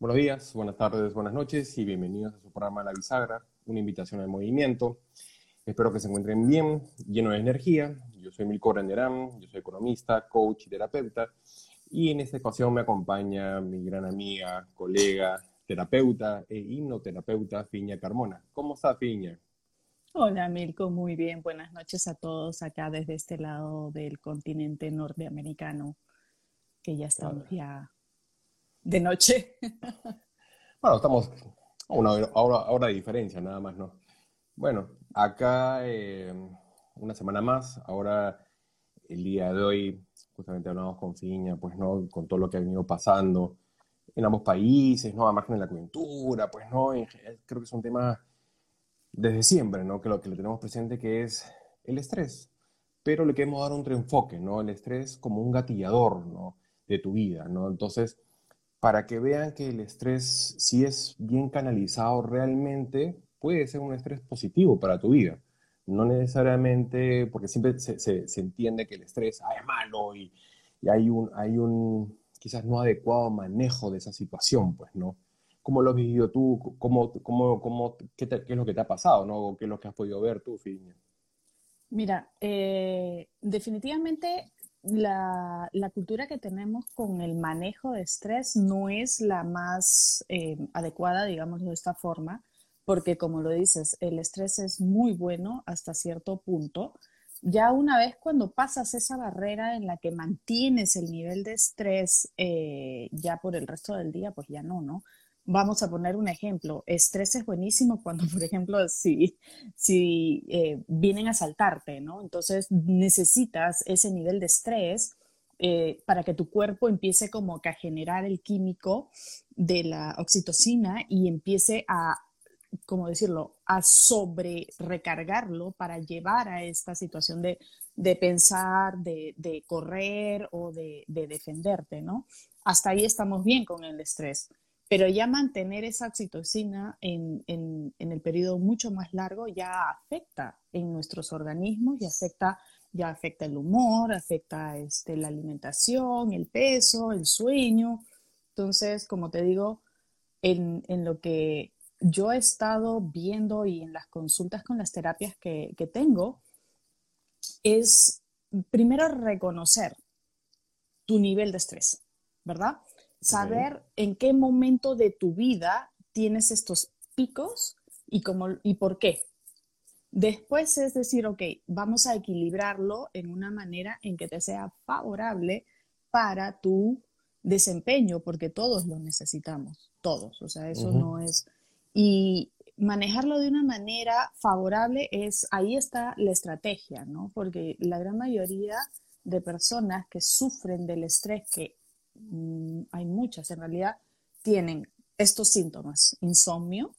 Buenos días, buenas tardes, buenas noches y bienvenidos a su programa La Bisagra, una invitación al movimiento. Espero que se encuentren bien, lleno de energía. Yo soy Milko Renderán, yo soy economista, coach y terapeuta. Y en esta ocasión me acompaña mi gran amiga, colega, terapeuta e hipnoterapeuta Fiña Carmona. ¿Cómo está Fiña? Hola Milko, muy bien. Buenas noches a todos acá desde este lado del continente norteamericano, que ya estamos ya de noche. bueno, estamos a una hora, de diferencia, nada más, ¿no? Bueno, acá eh, una semana más, ahora el día de hoy, justamente hablamos con Fiña, pues, ¿no? Con todo lo que ha venido pasando en ambos países, ¿no? A margen de la coyuntura, pues, ¿no? creo que es un tema desde siempre, ¿no? Que lo que le tenemos presente que es el estrés, pero le queremos dar un reenfoque, ¿no? El estrés como un gatillador, ¿no? De tu vida, ¿no? Entonces, para que vean que el estrés, si es bien canalizado realmente, puede ser un estrés positivo para tu vida. No necesariamente, porque siempre se, entiende que el estrés ah, es malo y, hay, un, quizás no adecuado manejo de esa situación, pues, ¿no? ¿Cómo lo has vivido tú? ¿Cómo, qué, es lo que te ha pasado. ¿Qué es lo que has podido ver tú, Fiña? Mira, eh, definitivamente la, la, cultura que tenemos con el manejo de estrés no es la más eh, adecuada, digamos de esta forma, porque como lo dices, el estrés es muy bueno hasta cierto punto. Ya una vez cuando pasas esa barrera en la que mantienes el nivel de estrés eh, ya por el resto del día, pues ya no, ¿no? Vamos a poner un ejemplo. Estrés es buenísimo cuando, por ejemplo, si, si eh, vienen a saltarte, ¿no? Entonces necesitas ese nivel de estrés eh, para que tu cuerpo empiece como que a generar el químico de la oxitocina y empiece a, ¿cómo decirlo?, a sobre recargarlo para llevar a esta situación de, de pensar, de, de, correr o de, de defenderte, ¿no? Hasta ahí estamos bien con el estrés pero ya mantener esa oxitocina en, en, el periodo mucho más largo ya afecta en nuestros organismos y afecta, ya afecta el humor, afecta este, la alimentación, el peso, el sueño. Entonces, como te digo, en, en lo que yo he estado viendo y en las consultas con las terapias que, que tengo, es primero reconocer tu nivel de estrés, ¿verdad? Saber en qué momento de tu vida tienes estos picos y, cómo, y por qué. Después es decir, ok, vamos a equilibrarlo en una manera en que te sea favorable para tu desempeño, porque todos lo necesitamos, todos, o sea, eso no es... Y manejarlo de una manera favorable es, ahí está la estrategia, ¿no? Porque la gran mayoría de personas que sufren del estrés, que hay muchas en realidad, tienen estos síntomas, insomnio,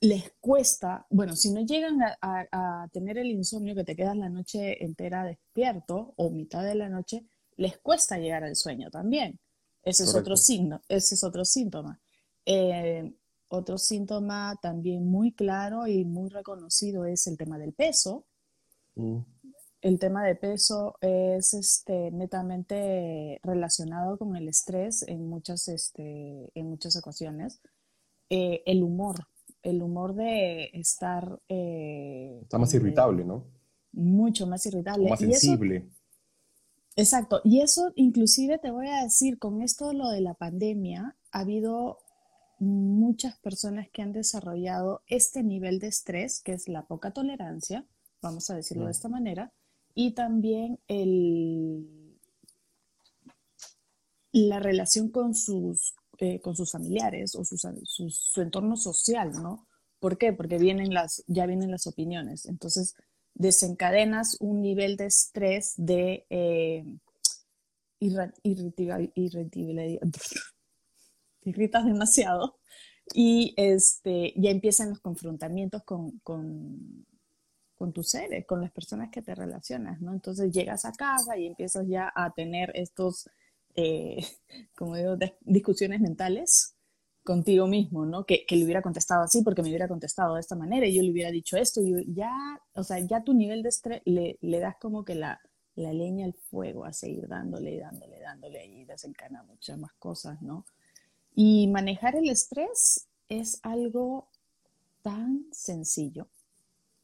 les cuesta, bueno, si no llegan a, tener el insomnio que te quedas la noche entera despierto o mitad de la noche, les cuesta llegar al sueño también. Ese es otro síntoma. Ese es otro síntoma. Eh, otro síntoma también muy claro y muy reconocido es el tema del peso. Mm el tema de peso es este, netamente relacionado con el estrés en muchas, este, en muchas ocasiones. Eh, el humor, el humor de estar... Eh, Está más irritable, ¿no? Mucho más irritable. más sensible. exacto. Y eso inclusive te voy a decir, con esto lo de la pandemia, ha habido muchas personas que han desarrollado este nivel de estrés, que es la poca tolerancia, vamos a decirlo de esta manera, y también el, la relación con sus, eh, con sus familiares o su entorno social, ¿no? ¿Por qué? Porque vienen las, ya vienen las opiniones. Entonces, desencadenas un nivel de estrés de eh, irritabilidad, te irritas demasiado y este, ya empiezan los confrontamientos con, con, con tus seres, con las personas que te relacionas, ¿no? Entonces llegas a casa y empiezas ya a tener estos, eh, como digo, discusiones mentales contigo mismo, ¿no? Que, le hubiera contestado así porque me hubiera contestado de esta manera y yo le hubiera dicho esto y ya, o sea, ya tu nivel de estrés le, das como que la, la leña al fuego a seguir dándole y dándole, dándole y desencana muchas más cosas, ¿no? Y manejar el estrés es algo tan sencillo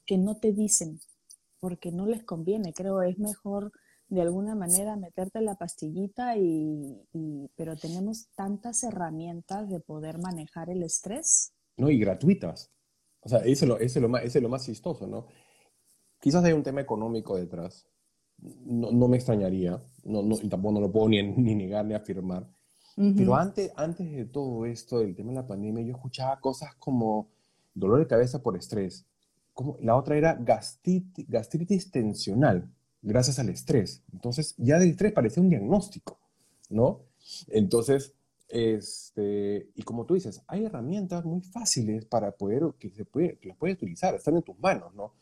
que no te dicen porque no les conviene. Creo es mejor de alguna manera meterte la pastillita y, pero tenemos tantas herramientas de poder manejar el estrés. No, y gratuitas. O sea, ese es lo, es lo, más, es lo más chistoso, ¿no? Quizás hay un tema económico detrás. No, no me extrañaría, no, no, y tampoco no lo puedo ni, ni negar ni afirmar. Pero antes, antes de todo esto, del tema de la pandemia, yo escuchaba cosas como dolor de cabeza por estrés. Como, la otra era gastritis, gastritis tensional gracias al estrés. Entonces, ya del estrés parece un diagnóstico, ¿no? Entonces, este, y como tú dices, hay herramientas muy fáciles para poder, que, se puede, que las puedes utilizar, están en tus manos, ¿no?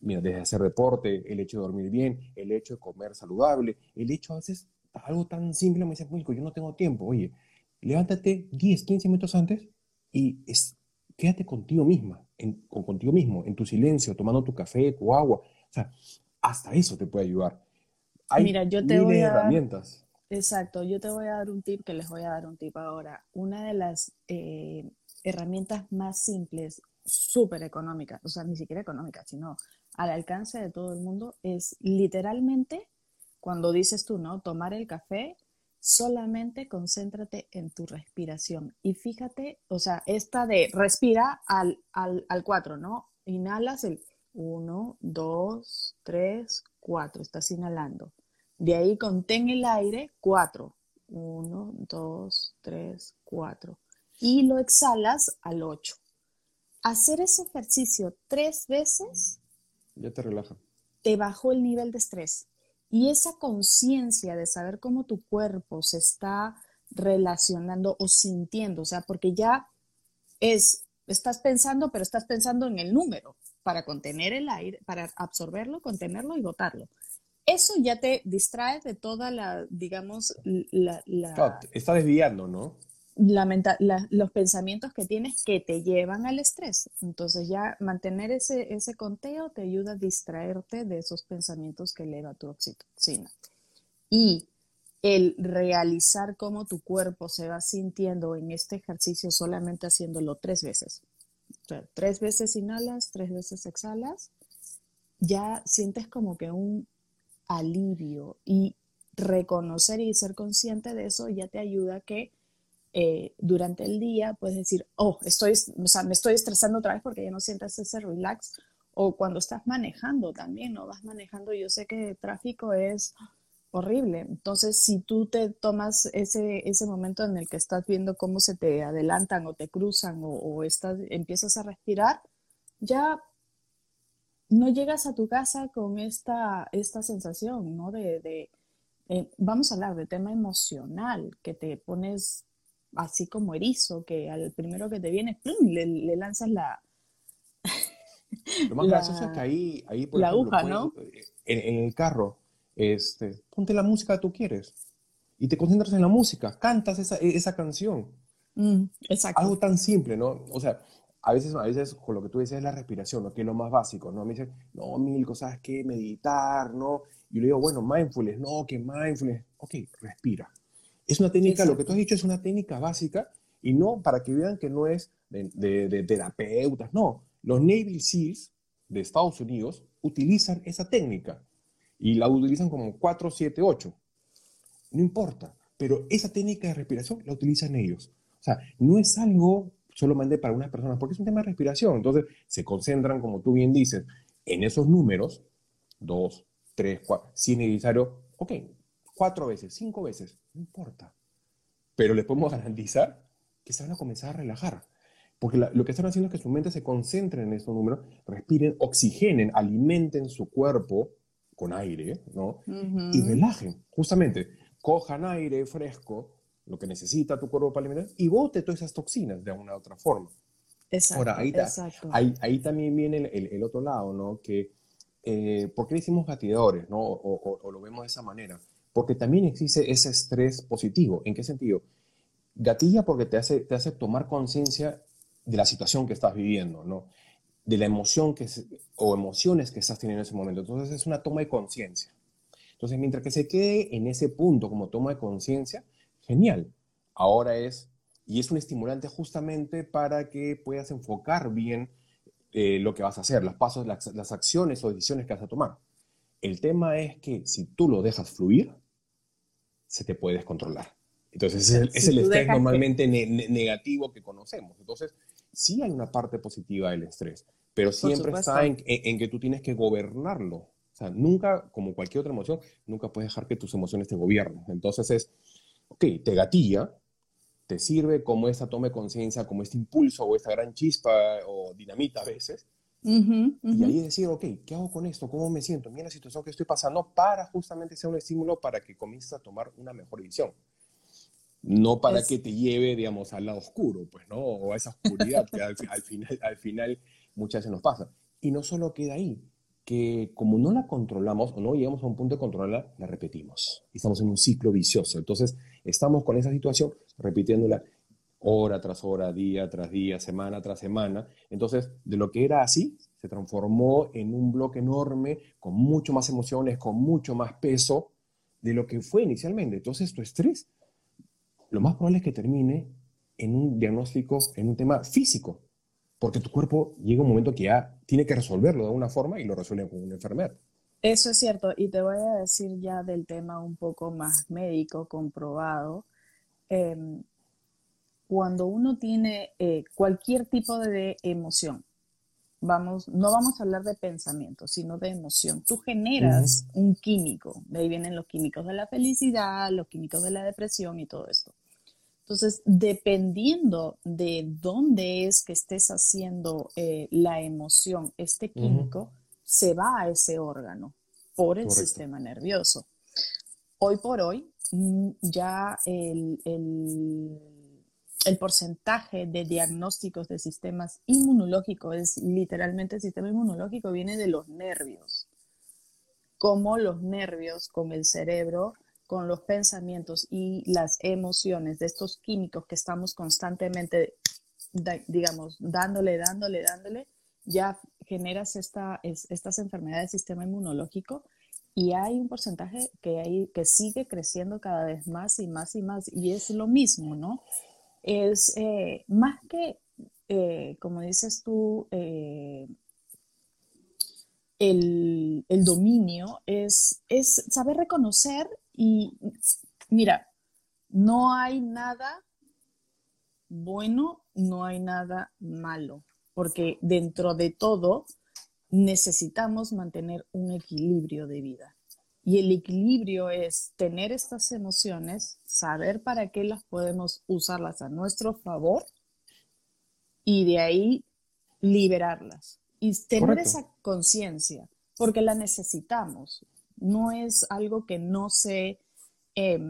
Mira, desde hacer deporte, el hecho de dormir bien, el hecho de comer saludable, el hecho a veces, algo tan simple, me dice, yo no tengo tiempo, oye, levántate 10, 15 minutos antes y es, quédate contigo misma, en, contigo mismo, en tu silencio, tomando tu café, tu agua, o sea, hasta eso te puede ayudar. Hay Mira, yo te voy a herramientas. exacto, yo te voy a dar un tip que les voy a dar un tip ahora. Una de las eh, herramientas más simples, súper económicas, o sea, ni siquiera económicas, sino al alcance de todo el mundo, es literalmente, cuando dices tú, ¿no? Tomar el café, solamente concéntrate en tu respiración. Y fíjate, o sea, esta de respira al, al, al 4, ¿no? Inhalas el 1, 2, 3, 4. Estás inhalando. De ahí contén el aire 4. 1, 2, 3, 4. Y lo exhalas al 8. Hacer ese ejercicio tres veces. Ya te relaja. Te bajó el nivel de estrés. Y esa conciencia de saber cómo tu cuerpo se está relacionando o sintiendo, o sea, porque ya es, estás pensando, pero estás pensando en el número para contener el aire, para absorberlo, contenerlo y botarlo. Eso ya te distrae de toda la, digamos, la... está desviando, ¿no? Los pensamientos que tienes que te llevan al estrés. Entonces ya mantener ese, ese conteo te ayuda a distraerte de esos pensamientos que eleva tu oxitocina. Y el realizar cómo tu cuerpo se va sintiendo en este ejercicio solamente haciéndolo tres veces tres veces inhalas, tres veces exhalas, ya sientes como que un alivio y reconocer y ser consciente de eso ya te ayuda a que eh, durante el día puedes decir, oh, estoy, o sea, me estoy estresando otra vez porque ya no sientes ese relax. O cuando estás manejando también, ¿no? Vas manejando, yo sé que el tráfico es horrible. Entonces, si tú te tomas ese, ese momento en el que estás viendo cómo se te adelantan o te cruzan o, estás, empiezas a respirar, ya no llegas a tu casa con esta, esta sensación, ¿no? De, eh, vamos a hablar de tema emocional, que te pones así como erizo, que al primero que te viene, Le, lanzas la... Lo más gracioso es que ahí, ahí por la aguja, ¿no? en el carro, este, ponte la música que tú quieres y te concentras en la música, cantas esa, esa canción. Mm, exacto. Algo tan simple, ¿no? O sea, a veces, a veces con lo que tú dices es la respiración, ¿no? que es lo más básico, ¿no? Me dicen, no, mil cosas que meditar, ¿no? Y yo le digo, bueno, mindfulness, no, que mindfulness, ok, respira. Es una técnica, lo que tú has dicho es una técnica básica y no para que vean que no es de, de, de terapeutas, no. Los Navy SEALs de Estados Unidos utilizan esa técnica y la utilizan como 4, 7, 8. No importa, pero esa técnica de respiración la utilizan ellos. O sea, no es algo solamente para unas personas, porque es un tema de respiración. Entonces, se concentran, como tú bien dices, en esos números, 2, 3, 4, si es necesario, ok, cuatro veces, cinco veces, no importa. Pero les podemos garantizar que se van a comenzar a relajar. Porque lo que están haciendo es que su mente se concentre en esos números, respiren, oxigenen, alimenten su cuerpo con aire, ¿no? Y relajen, justamente, cojan aire fresco, lo que necesita tu cuerpo para alimentar, y bote todas esas toxinas de una u otra forma. Exacto, Ahora, ahí, ahí, ahí, también viene el, el, otro lado, ¿no? Que, eh, ¿por qué decimos gatidores, ¿no? O, o, lo vemos de esa manera? Porque también existe ese estrés positivo. ¿En qué sentido? Gatilla porque te hace, te hace tomar conciencia de la situación que estás viviendo, ¿no? de la emoción que o emociones que estás teniendo en ese momento. Entonces es una toma de conciencia. Entonces, mientras que se quede en ese punto como toma de conciencia, genial. Ahora es y es un estimulante justamente para que puedas enfocar bien eh, lo que vas a hacer, los pasos, las, acciones o decisiones que vas a tomar. El tema es que si tú lo dejas fluir, se te puede descontrolar. Entonces, es, el, estrés normalmente negativo que conocemos. Entonces, sí hay una parte positiva del estrés, pero siempre está en, que tú tienes que gobernarlo. O sea, nunca, como cualquier otra emoción, nunca puedes dejar que tus emociones te gobiernen. Entonces es, ok, te gatilla, te sirve como esa toma de conciencia, como este impulso o esta gran chispa o dinamita a veces. Y ahí decir, ok, ¿qué hago con esto? ¿Cómo me siento? Mira la situación que estoy pasando para justamente ser un estímulo para que comiences a tomar una mejor decisión. No para que te lleve, digamos, al lado oscuro, pues, ¿no? O a esa oscuridad que al, final, al final muchas veces nos pasa. Y no solo queda ahí, que como no la controlamos o no llegamos a un punto de controlarla, la repetimos. Estamos en un ciclo vicioso. Entonces, estamos con esa situación repitiéndola hora tras hora, día tras día, semana tras semana. Entonces, de lo que era así, se transformó en un bloque enorme, con mucho más emociones, con mucho más peso de lo que fue inicialmente. Entonces, tu estrés, lo más probable es que termine en un diagnóstico, en un tema físico, porque tu cuerpo llega un momento que ya tiene que resolverlo de alguna forma y lo resuelve con una enfermedad. Eso es cierto, y te voy a decir ya del tema un poco más médico, comprobado. Em, cuando uno tiene eh, cualquier tipo de emoción, vamos, no vamos a hablar de pensamiento, sino de emoción. Tú generas un químico, de ahí vienen los químicos de la felicidad, los químicos de la depresión y todo esto. Entonces, dependiendo de dónde es que estés haciendo eh, la emoción, este químico, se va a ese órgano por el sistema nervioso. Hoy por hoy, mm, ya el, el, porcentaje de diagnósticos de sistemas inmunológicos, es literalmente el sistema inmunológico, viene de los nervios. Como los nervios con el cerebro con los pensamientos y las emociones de estos químicos que estamos constantemente, digamos, dándole, dándole, dándole, ya generas esta, estas enfermedades del sistema inmunológico y hay un porcentaje que, que sigue creciendo cada vez más y más y más y es lo mismo, ¿no? Es eh, más que, eh, como dices tú, eh, el, el, dominio, es, es saber reconocer y mira, no hay nada bueno, no hay nada malo, porque dentro de todo necesitamos mantener un equilibrio de vida. Y el equilibrio es tener estas emociones, saber para qué las podemos usarlas a nuestro favor y de ahí liberarlas y tener esa conciencia, porque la necesitamos no es algo que no se... Eh,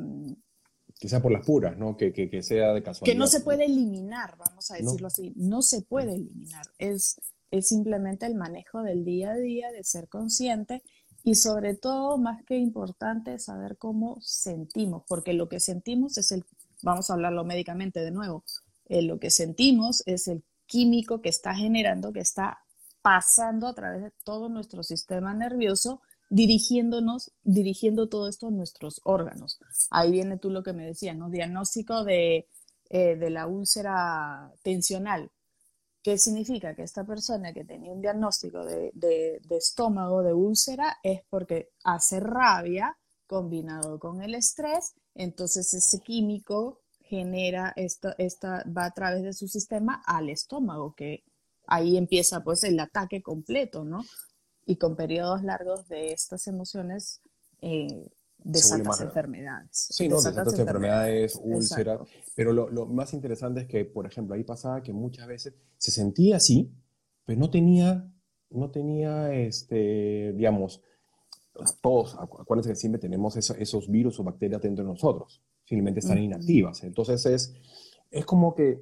que sea por las puras, ¿no? Que, que, sea de casualidad. Que no se puede eliminar, vamos a decirlo así. No se puede eliminar. Es, es simplemente el manejo del día a día, de ser consciente y sobre todo, más que importante, saber cómo sentimos, porque lo que sentimos es el, vamos a hablarlo médicamente de nuevo, eh, lo que sentimos es el químico que está generando, que está pasando a través de todo nuestro sistema nervioso dirigiéndonos, dirigiendo todo esto a nuestros órganos. Ahí viene tú lo que me decías, ¿no? Diagnóstico de, eh, de la úlcera tensional. ¿Qué significa? Que esta persona que tenía un diagnóstico de, de, estómago, de úlcera, es porque hace rabia combinado con el estrés, entonces ese químico genera, esta, esta, va a través de su sistema al estómago, que ahí empieza pues el ataque completo, ¿no? y con periodos largos de estas emociones eh, desatas enfermedades. Sí, no, desatas, enfermedades, úlceras. Pero lo, lo, más interesante es que, por ejemplo, ahí pasaba que muchas veces se sentía así, pero no tenía, no tenía, este, digamos, todos, acuérdense que siempre tenemos esos virus o bacterias dentro de nosotros, simplemente están inactivas. Entonces es, es como que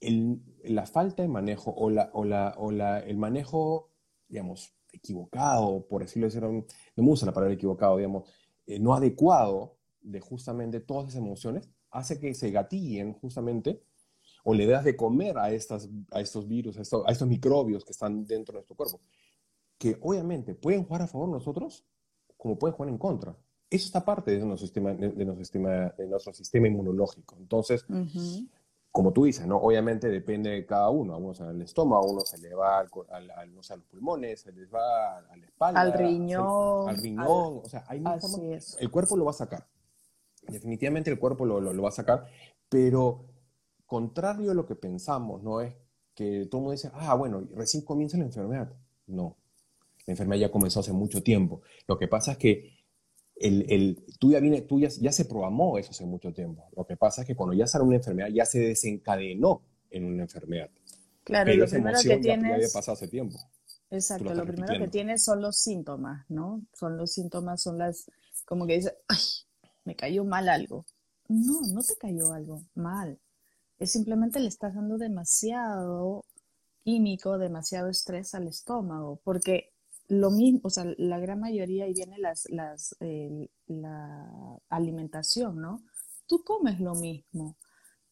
el, la falta de manejo o, la, o, la, o la, el manejo, digamos, equivocado, por decirlo así, no me gusta la palabra equivocado, digamos, eh, no adecuado de justamente todas esas emociones, hace que se gatillen justamente o le das de comer a, estas, a estos virus, a estos, microbios que están dentro de nuestro cuerpo, que obviamente pueden jugar a favor de nosotros como pueden jugar en contra. Eso está parte de nuestro sistema, de nuestro sistema, de nuestro sistema inmunológico. Entonces, como tú dices, ¿no? Obviamente depende de cada uno. A unos al estómago, a unos se le va al, al, no sé, a los pulmones, se les va a la espalda. Al riñón. Al riñón. O sea, hay El cuerpo lo va a sacar. Definitivamente el cuerpo lo, lo, va a sacar. Pero contrario a lo que pensamos, ¿no? Es que todo el mundo dice, ah, bueno, recién comienza la enfermedad. No. La enfermedad ya comenzó hace mucho tiempo. Lo que pasa es que el, el, tú, ya, viene, tú ya, se programó eso hace mucho tiempo. Lo que pasa es que cuando ya sale una enfermedad, ya se desencadenó en una enfermedad. Claro, lo primero que tienes... Ya, había pasado hace tiempo. Exacto, lo primero que tienes son los síntomas, ¿no? Son los síntomas, son las, como que dices, ay, me cayó mal algo. No, no te cayó algo mal. Es simplemente le estás dando demasiado químico, demasiado estrés al estómago, porque lo mismo, o sea, la gran mayoría y viene las, las, la alimentación, ¿no? Tú comes lo mismo.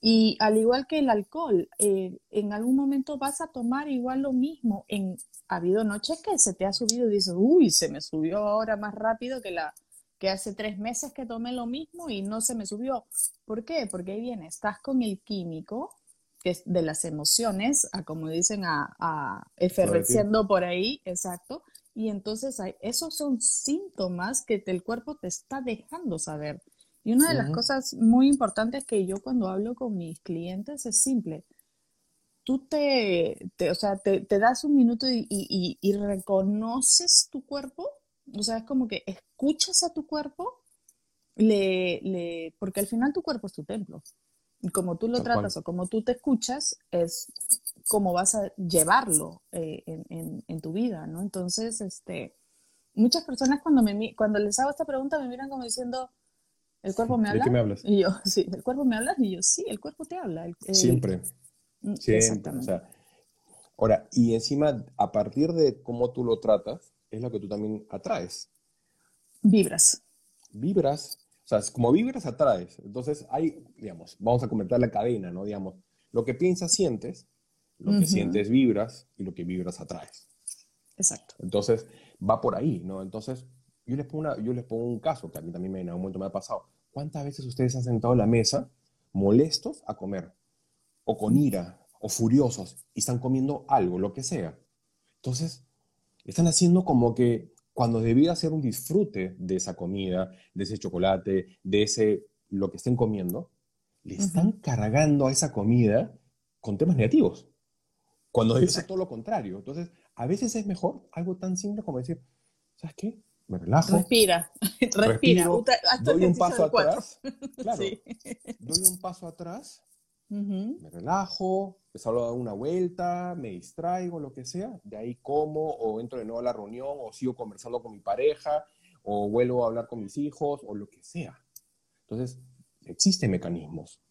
Y al igual que el alcohol, eh, en algún momento vas a tomar igual lo mismo. En, ha habido noches que se te ha subido y dices, uy, se me subió ahora más rápido que, la, que hace tres meses que tomé lo mismo y no se me subió. ¿Por qué? Porque ahí viene, estás con el químico que es de las emociones, a como dicen, a, a efervesciendo por ahí, exacto, y entonces esos son síntomas que el cuerpo te está dejando saber. Y una de las cosas muy importantes que yo cuando hablo con mis clientes es simple. Tú te, o sea, te, das un minuto y, reconoces tu cuerpo. O sea, es como que escuchas a tu cuerpo, le, le, porque al final tu cuerpo es tu templo. Y como tú lo tratas o como tú te escuchas, es cómo vas a llevarlo eh, en, tu vida, ¿no? Entonces, este, muchas personas cuando, me, cuando les hago esta pregunta me miran como diciendo, ¿el cuerpo me habla? ¿De qué me hablas? Y yo, sí, ¿el cuerpo me habla? Y yo, sí, el cuerpo te habla. Siempre. Mm, Siempre. O sea, ahora, y encima, a partir de cómo tú lo tratas, es lo que tú también atraes. Vibras. Vibras. O sea, como vibras, atraes. Entonces, hay, digamos, vamos a comentar la cadena, ¿no? Digamos, lo que piensas, sientes, lo que sientes vibras y lo que vibras atraes. Exacto. Entonces, va por ahí, ¿no? Entonces, yo les pongo, una, yo les pongo un caso que a mí también me, en algún momento me ha pasado. ¿Cuántas veces ustedes han sentado en la mesa molestos a comer? O con ira, o furiosos, y están comiendo algo, lo que sea. Entonces, están haciendo como que cuando debía ser un disfrute de esa comida, de ese chocolate, de ese lo que estén comiendo, le están cargando a esa comida con temas negativos. Cuando ser todo lo contrario. Entonces, a veces es mejor algo tan simple como decir, ¿sabes qué? Me relajo. Respira, respira. doy un paso atrás. Claro, doy un paso atrás, me relajo, me salgo a dar una vuelta, me distraigo, lo que sea. De ahí como, o entro de nuevo a la reunión, o sigo conversando con mi pareja, o vuelvo a hablar con mis hijos, o lo que sea. Entonces, existen mecanismos.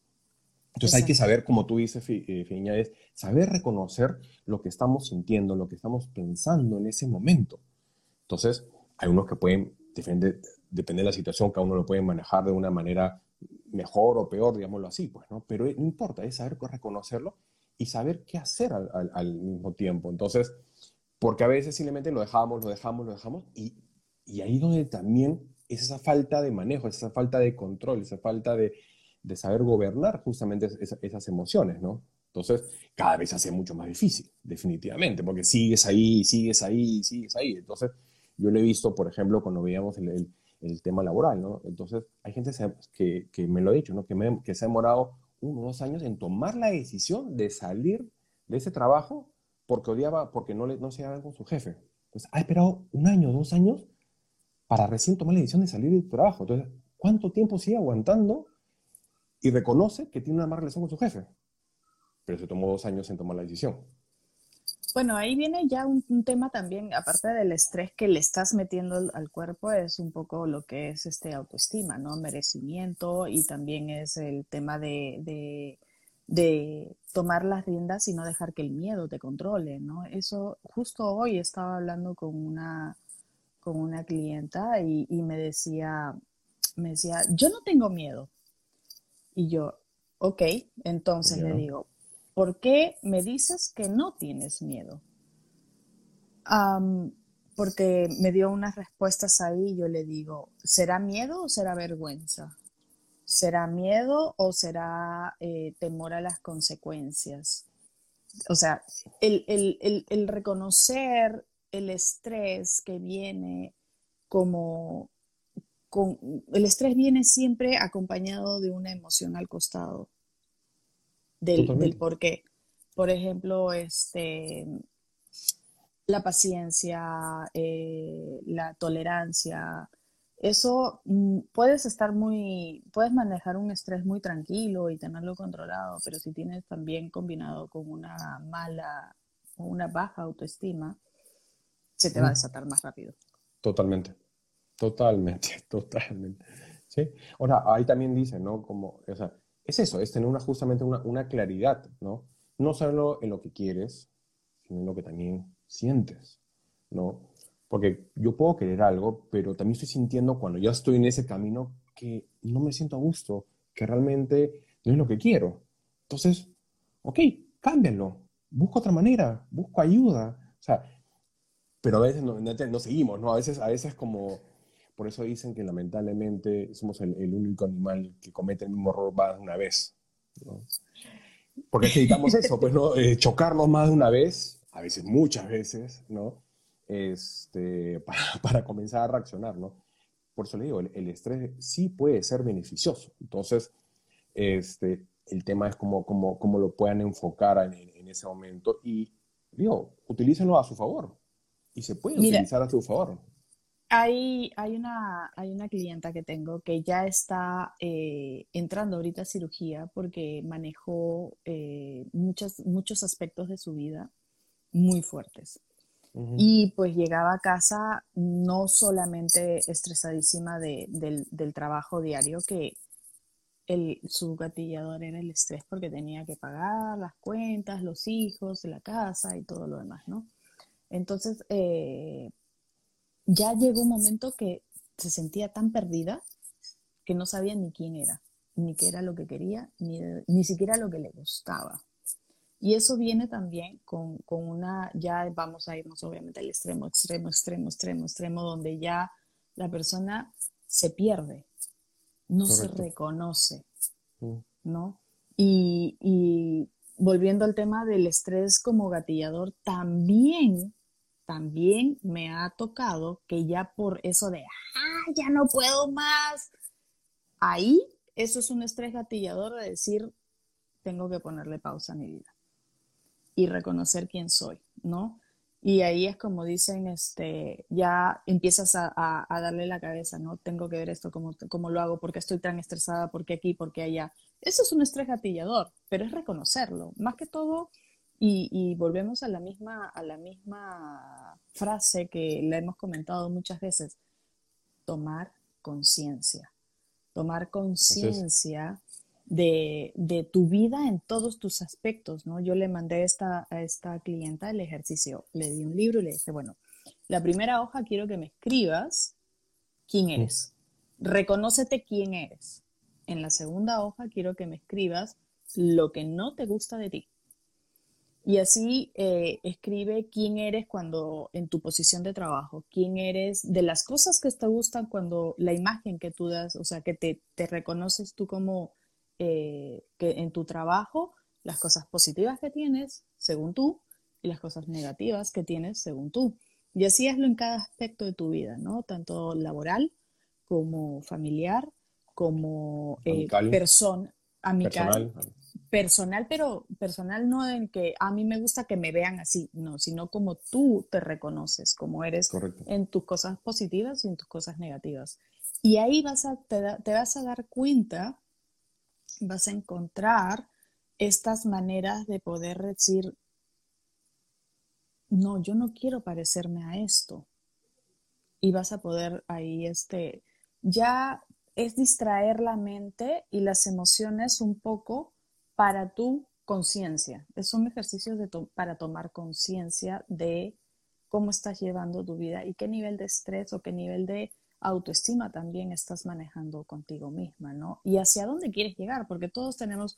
Entonces hay que saber, como tú dices, eh, Fiña, es saber reconocer lo que estamos sintiendo, lo que estamos pensando en ese momento. Entonces, hay unos que pueden, depende, depende de la situación, cada uno lo puede manejar de una manera mejor o peor, digámoslo así, pues, ¿no? Pero no importa, es saber reconocerlo y saber qué hacer al, al, mismo tiempo. Entonces, porque a veces simplemente lo dejamos, lo dejamos, lo dejamos, y, y ahí donde también es esa falta de manejo, esa falta de control, esa falta de, de saber gobernar justamente esas emociones, ¿no? Entonces, cada vez se hace mucho más difícil, definitivamente, porque sigues ahí, sigues ahí, sigues ahí. Entonces, yo lo he visto, por ejemplo, cuando veíamos el, el, tema laboral, ¿no? Entonces, hay gente que, que me lo ha dicho, ¿no? Que, me, que se ha demorado uno o dos años en tomar la decisión de salir de ese trabajo porque odiaba, porque no, le, no se con su jefe. Entonces, ha esperado un año, dos años para recién tomar la decisión de salir del trabajo. Entonces, ¿cuánto tiempo sigue aguantando y reconoce que tiene una mala relación con su jefe, pero se tomó dos años en tomar la decisión. Bueno, ahí viene ya un, tema también, aparte del estrés que le estás metiendo al cuerpo, es un poco lo que es este autoestima, ¿no? Merecimiento y también es el tema de, de, tomar las riendas y no dejar que el miedo te controle, ¿no? Eso, justo hoy estaba hablando con una, con una clienta y, y me decía, me decía, yo no tengo miedo, y yo, ok, entonces le digo, ¿por qué me dices que no tienes miedo? porque me dio unas respuestas ahí y yo le digo, ¿será miedo o será vergüenza? ¿Será miedo o será eh, temor a las consecuencias? O sea, el, reconocer el estrés que viene como... Con, el estrés viene siempre acompañado de una emoción al costado del, del por qué. Por ejemplo, este, la paciencia, eh, la tolerancia. Eso mm, puedes estar muy, puedes manejar un estrés muy tranquilo y tenerlo controlado, pero si tienes también combinado con una mala o una baja autoestima, se te va a desatar más rápido. Totalmente, totalmente, totalmente. ¿Sí? Ahora, ahí también dice, ¿no? Como, o sea, es eso, es tener una, justamente una, una claridad, ¿no? No solo en lo que quieres, sino en lo que también sientes, ¿no? Porque yo puedo querer algo, pero también estoy sintiendo cuando ya estoy en ese camino que no me siento a gusto, que realmente no es lo que quiero. Entonces, ok, cámbialo, busco otra manera, busco ayuda. O sea, pero a veces no, seguimos, ¿no? A veces, a veces como, por eso dicen que lamentablemente somos el, único animal que comete el mismo error más de una vez, ¿no? Porque necesitamos eso, pues, ¿no? Eh, chocarnos más de una vez a veces muchas veces, ¿no? Este, para, para comenzar a reaccionar, ¿no? Por eso le digo, el, estrés sí puede ser beneficioso. Entonces, este, el tema es cómo, cómo, cómo lo puedan enfocar en, en, ese momento y, digo, utilícenlo a su favor. Y se puede utilizar a su favor. Hay, hay, una, hay una clienta que tengo que ya está eh, entrando ahorita a cirugía porque manejó eh, muchos, muchos aspectos de su vida muy fuertes. Y pues llegaba a casa no solamente estresadísima del, trabajo diario, que el, su gatillador era el estrés porque tenía que pagar las cuentas, los hijos, la casa y todo lo demás, ¿no? Entonces, eh, ya llegó un momento que se sentía tan perdida que no sabía ni quién era, ni qué era lo que quería, ni, ni siquiera lo que le gustaba. Y eso viene también con, con, una, ya vamos a irnos obviamente al extremo, extremo, extremo, extremo, extremo, donde ya la persona se pierde, no se reconoce, mm. ¿no? Y, y, volviendo al tema del estrés como gatillador, también, también me ha tocado que ya por eso de, ah, ya no puedo más, ahí eso es un estrés gatillador de decir, tengo que ponerle pausa a mi vida y reconocer quién soy, ¿no? Y ahí es como dicen, este, ya empiezas a, darle la cabeza, ¿no? Tengo que ver esto, cómo, cómo lo hago, porque estoy tan estresada, porque aquí, porque allá. Eso es un estrés gatillador, pero es reconocerlo. Más que todo, y, y, volvemos a la, misma, a la misma frase que le hemos comentado muchas veces, tomar conciencia. Tomar conciencia de, tu vida en todos tus aspectos, ¿no? Yo le mandé esta, a esta clienta el ejercicio, le di un libro y le dije, bueno, la primera hoja quiero que me escribas quién eres, reconócete quién eres. En la segunda hoja quiero que me escribas lo que no te gusta de ti. Y así eh, escribe quién eres cuando en tu posición de trabajo, quién eres de las cosas que te gustan cuando la imagen que tú das, o sea, que te, te reconoces tú como eh, que en tu trabajo las cosas positivas que tienes según tú y las cosas negativas que tienes según tú. Y así hazlo en cada aspecto de tu vida, ¿no? Tanto laboral como familiar, como eh, persona, amical, personal. Pero personal no en que a mí me gusta que me vean así, no, sino como tú te reconoces, como eres en tus cosas positivas y en tus cosas negativas. Y ahí vas a, te vas a dar cuenta vas a encontrar estas maneras de poder decir, no, yo no quiero parecerme a esto. Y vas a poder ahí, este, ya es distraer la mente y las emociones un poco para tu conciencia. Son ejercicios de para tomar conciencia de cómo estás llevando tu vida y qué nivel de estrés o qué nivel de autoestima también estás manejando contigo misma, ¿no? Y hacia dónde quieres llegar, porque todos tenemos,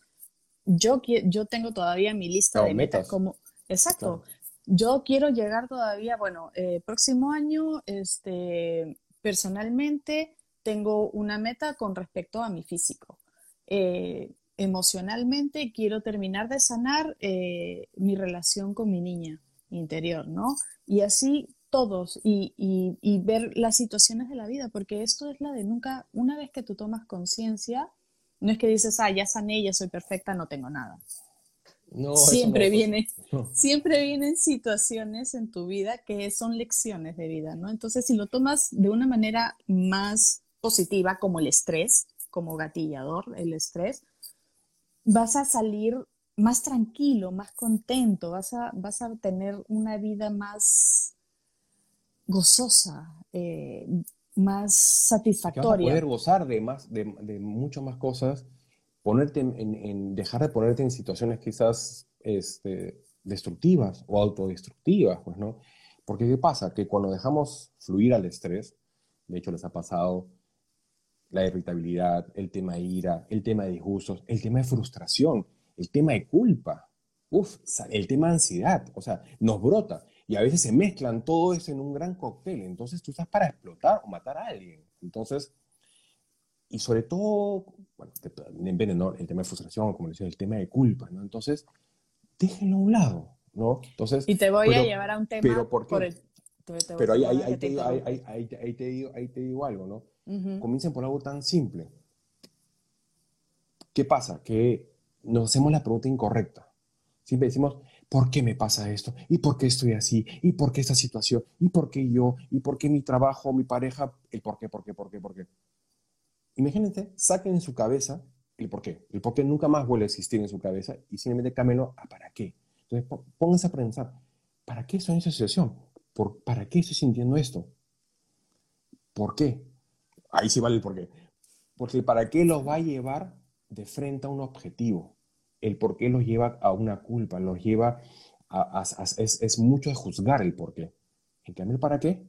yo, yo tengo todavía mi lista de metas, como, exacto, yo quiero llegar todavía, bueno, eh, próximo año, este, personalmente, tengo una meta con respecto a mi físico. Eh, emocionalmente quiero terminar de sanar eh, mi relación con mi niña interior, ¿no? Y así todos y, y, ver las situaciones de la vida, porque esto es la de nunca, una vez que tú tomas conciencia, no es que dices, ah, ya sané, ya soy perfecta, no tengo nada. No, siempre viene, siempre vienen situaciones en tu vida que son lecciones de vida, ¿no? Entonces, si lo tomas de una manera más positiva, como el estrés, como gatillador, el estrés, vas a salir más tranquilo, más contento, vas a, vas a tener una vida más gozosa, eh, más satisfactoria. vas a poder gozar de, más, de, de mucho más cosas, ponerte en, dejar de ponerte en situaciones quizás este, destructivas o autodestructivas, pues, ¿no? Porque ¿qué pasa? Que cuando dejamos fluir al estrés, de hecho les ha pasado la irritabilidad, el tema de ira, el tema de disgustos, el tema de frustración, el tema de culpa, uf, el tema de ansiedad, o sea, nos brota. Y a veces se mezclan todo eso en un gran cóctel. Entonces tú estás para explotar o matar a alguien. Entonces, y sobre todo, bueno, el tema de frustración, como decía, el tema de culpa, ¿no? Entonces, déjenlo a un lado, ¿no? Entonces, y te voy a llevar a un tema pero ¿por qué? pero ahí, ahí, te digo, ahí, te digo, algo, ¿no? Comiencen por algo tan simple. ¿Qué pasa? Que nos hacemos la pregunta incorrecta. Siempre decimos, ¿por qué me pasa esto? ¿Y por qué estoy así? ¿Y por qué esta situación? ¿Y por qué yo? ¿Y por qué mi trabajo, mi pareja? El por qué, por qué, por qué, por qué. Imagínense, saquen en su cabeza el por qué. El por qué nunca más vuelve a existir en su cabeza y simplemente cámelo a para qué. Entonces, pónganse a pensar, ¿para qué estoy en esa situación? ¿Por, ¿Para qué estoy sintiendo esto? ¿Por qué? Ahí sí vale el por qué. Porque el para qué los va a llevar de frente a un objetivo. El por qué los lleva a una culpa, los lleva a, es, es, mucho de juzgar el por qué. En cambio, el para qué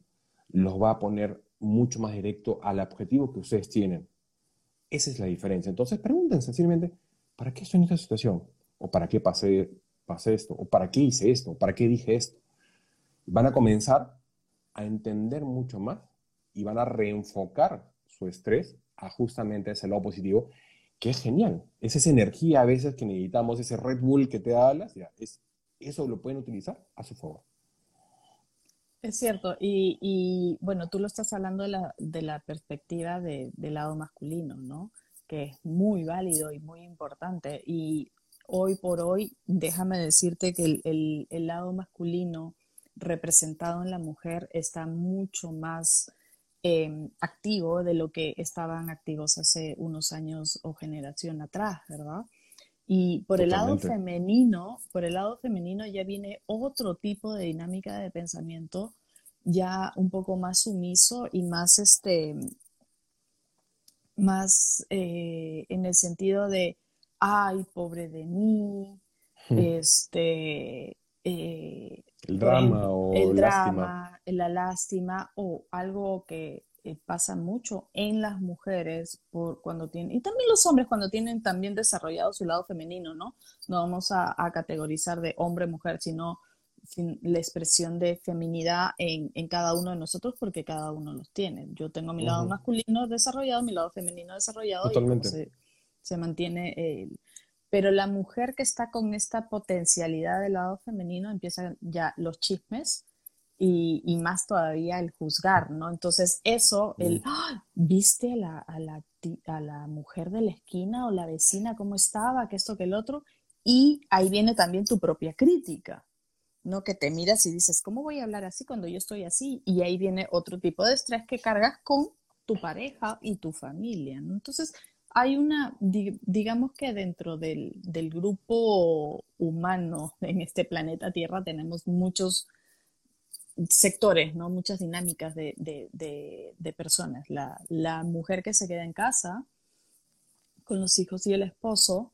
los va a poner mucho más directo al objetivo que ustedes tienen. Esa es la diferencia. Entonces, pregúntense sencillamente, ¿para qué estoy en esta situación? ¿O para qué pasé, pasé esto? ¿O para qué hice esto? ¿O para qué dije esto? Van a comenzar a entender mucho más y van a reenfocar su estrés a justamente ese lado positivo, que es genial. Es esa energía a veces que necesitamos, ese Red Bull que te da alas, ya, es, eso lo pueden utilizar a su favor. Es cierto, y, bueno, tú lo estás hablando de la, de la perspectiva del lado masculino, ¿no? Que es muy válido y muy importante. Y hoy por hoy, déjame decirte que el, el, lado masculino representado en la mujer está mucho más em, activo de lo que estaban activos hace unos años o generación atrás, ¿verdad? Y por el lado femenino, por el lado femenino ya viene otro tipo de dinámica de pensamiento ya un poco más sumiso y más este más eh, en el sentido de ay pobre de mí hmm. este eh, el drama o el drama, la lástima o algo que eh, pasa mucho en las mujeres por cuando tienen, y también los hombres cuando tienen también desarrollado su lado femenino, ¿no? No vamos a, categorizar de hombre-mujer, sino la expresión de feminidad en, cada uno de nosotros porque cada uno los tiene. Yo tengo mi lado masculino desarrollado, mi lado femenino desarrollado y se, se mantiene pero la mujer que está con esta potencialidad del lado femenino empieza ya los chismes, y, más todavía el juzgar, ¿no? Entonces eso, el, ¡Ah! ¿viste a la, a, la, a la mujer de la esquina o la vecina cómo estaba, que esto, que el otro? Y ahí viene también tu propia crítica, ¿no? Que te miras y dices, ¿cómo voy a hablar así cuando yo estoy así? Y ahí viene otro tipo de estrés que cargas con tu pareja y tu familia, ¿no? Entonces, hay una, digamos que dentro del, grupo humano en este planeta Tierra tenemos muchos sectores, ¿no? Muchas dinámicas de, personas. La, mujer que se queda en casa con los hijos y el esposo,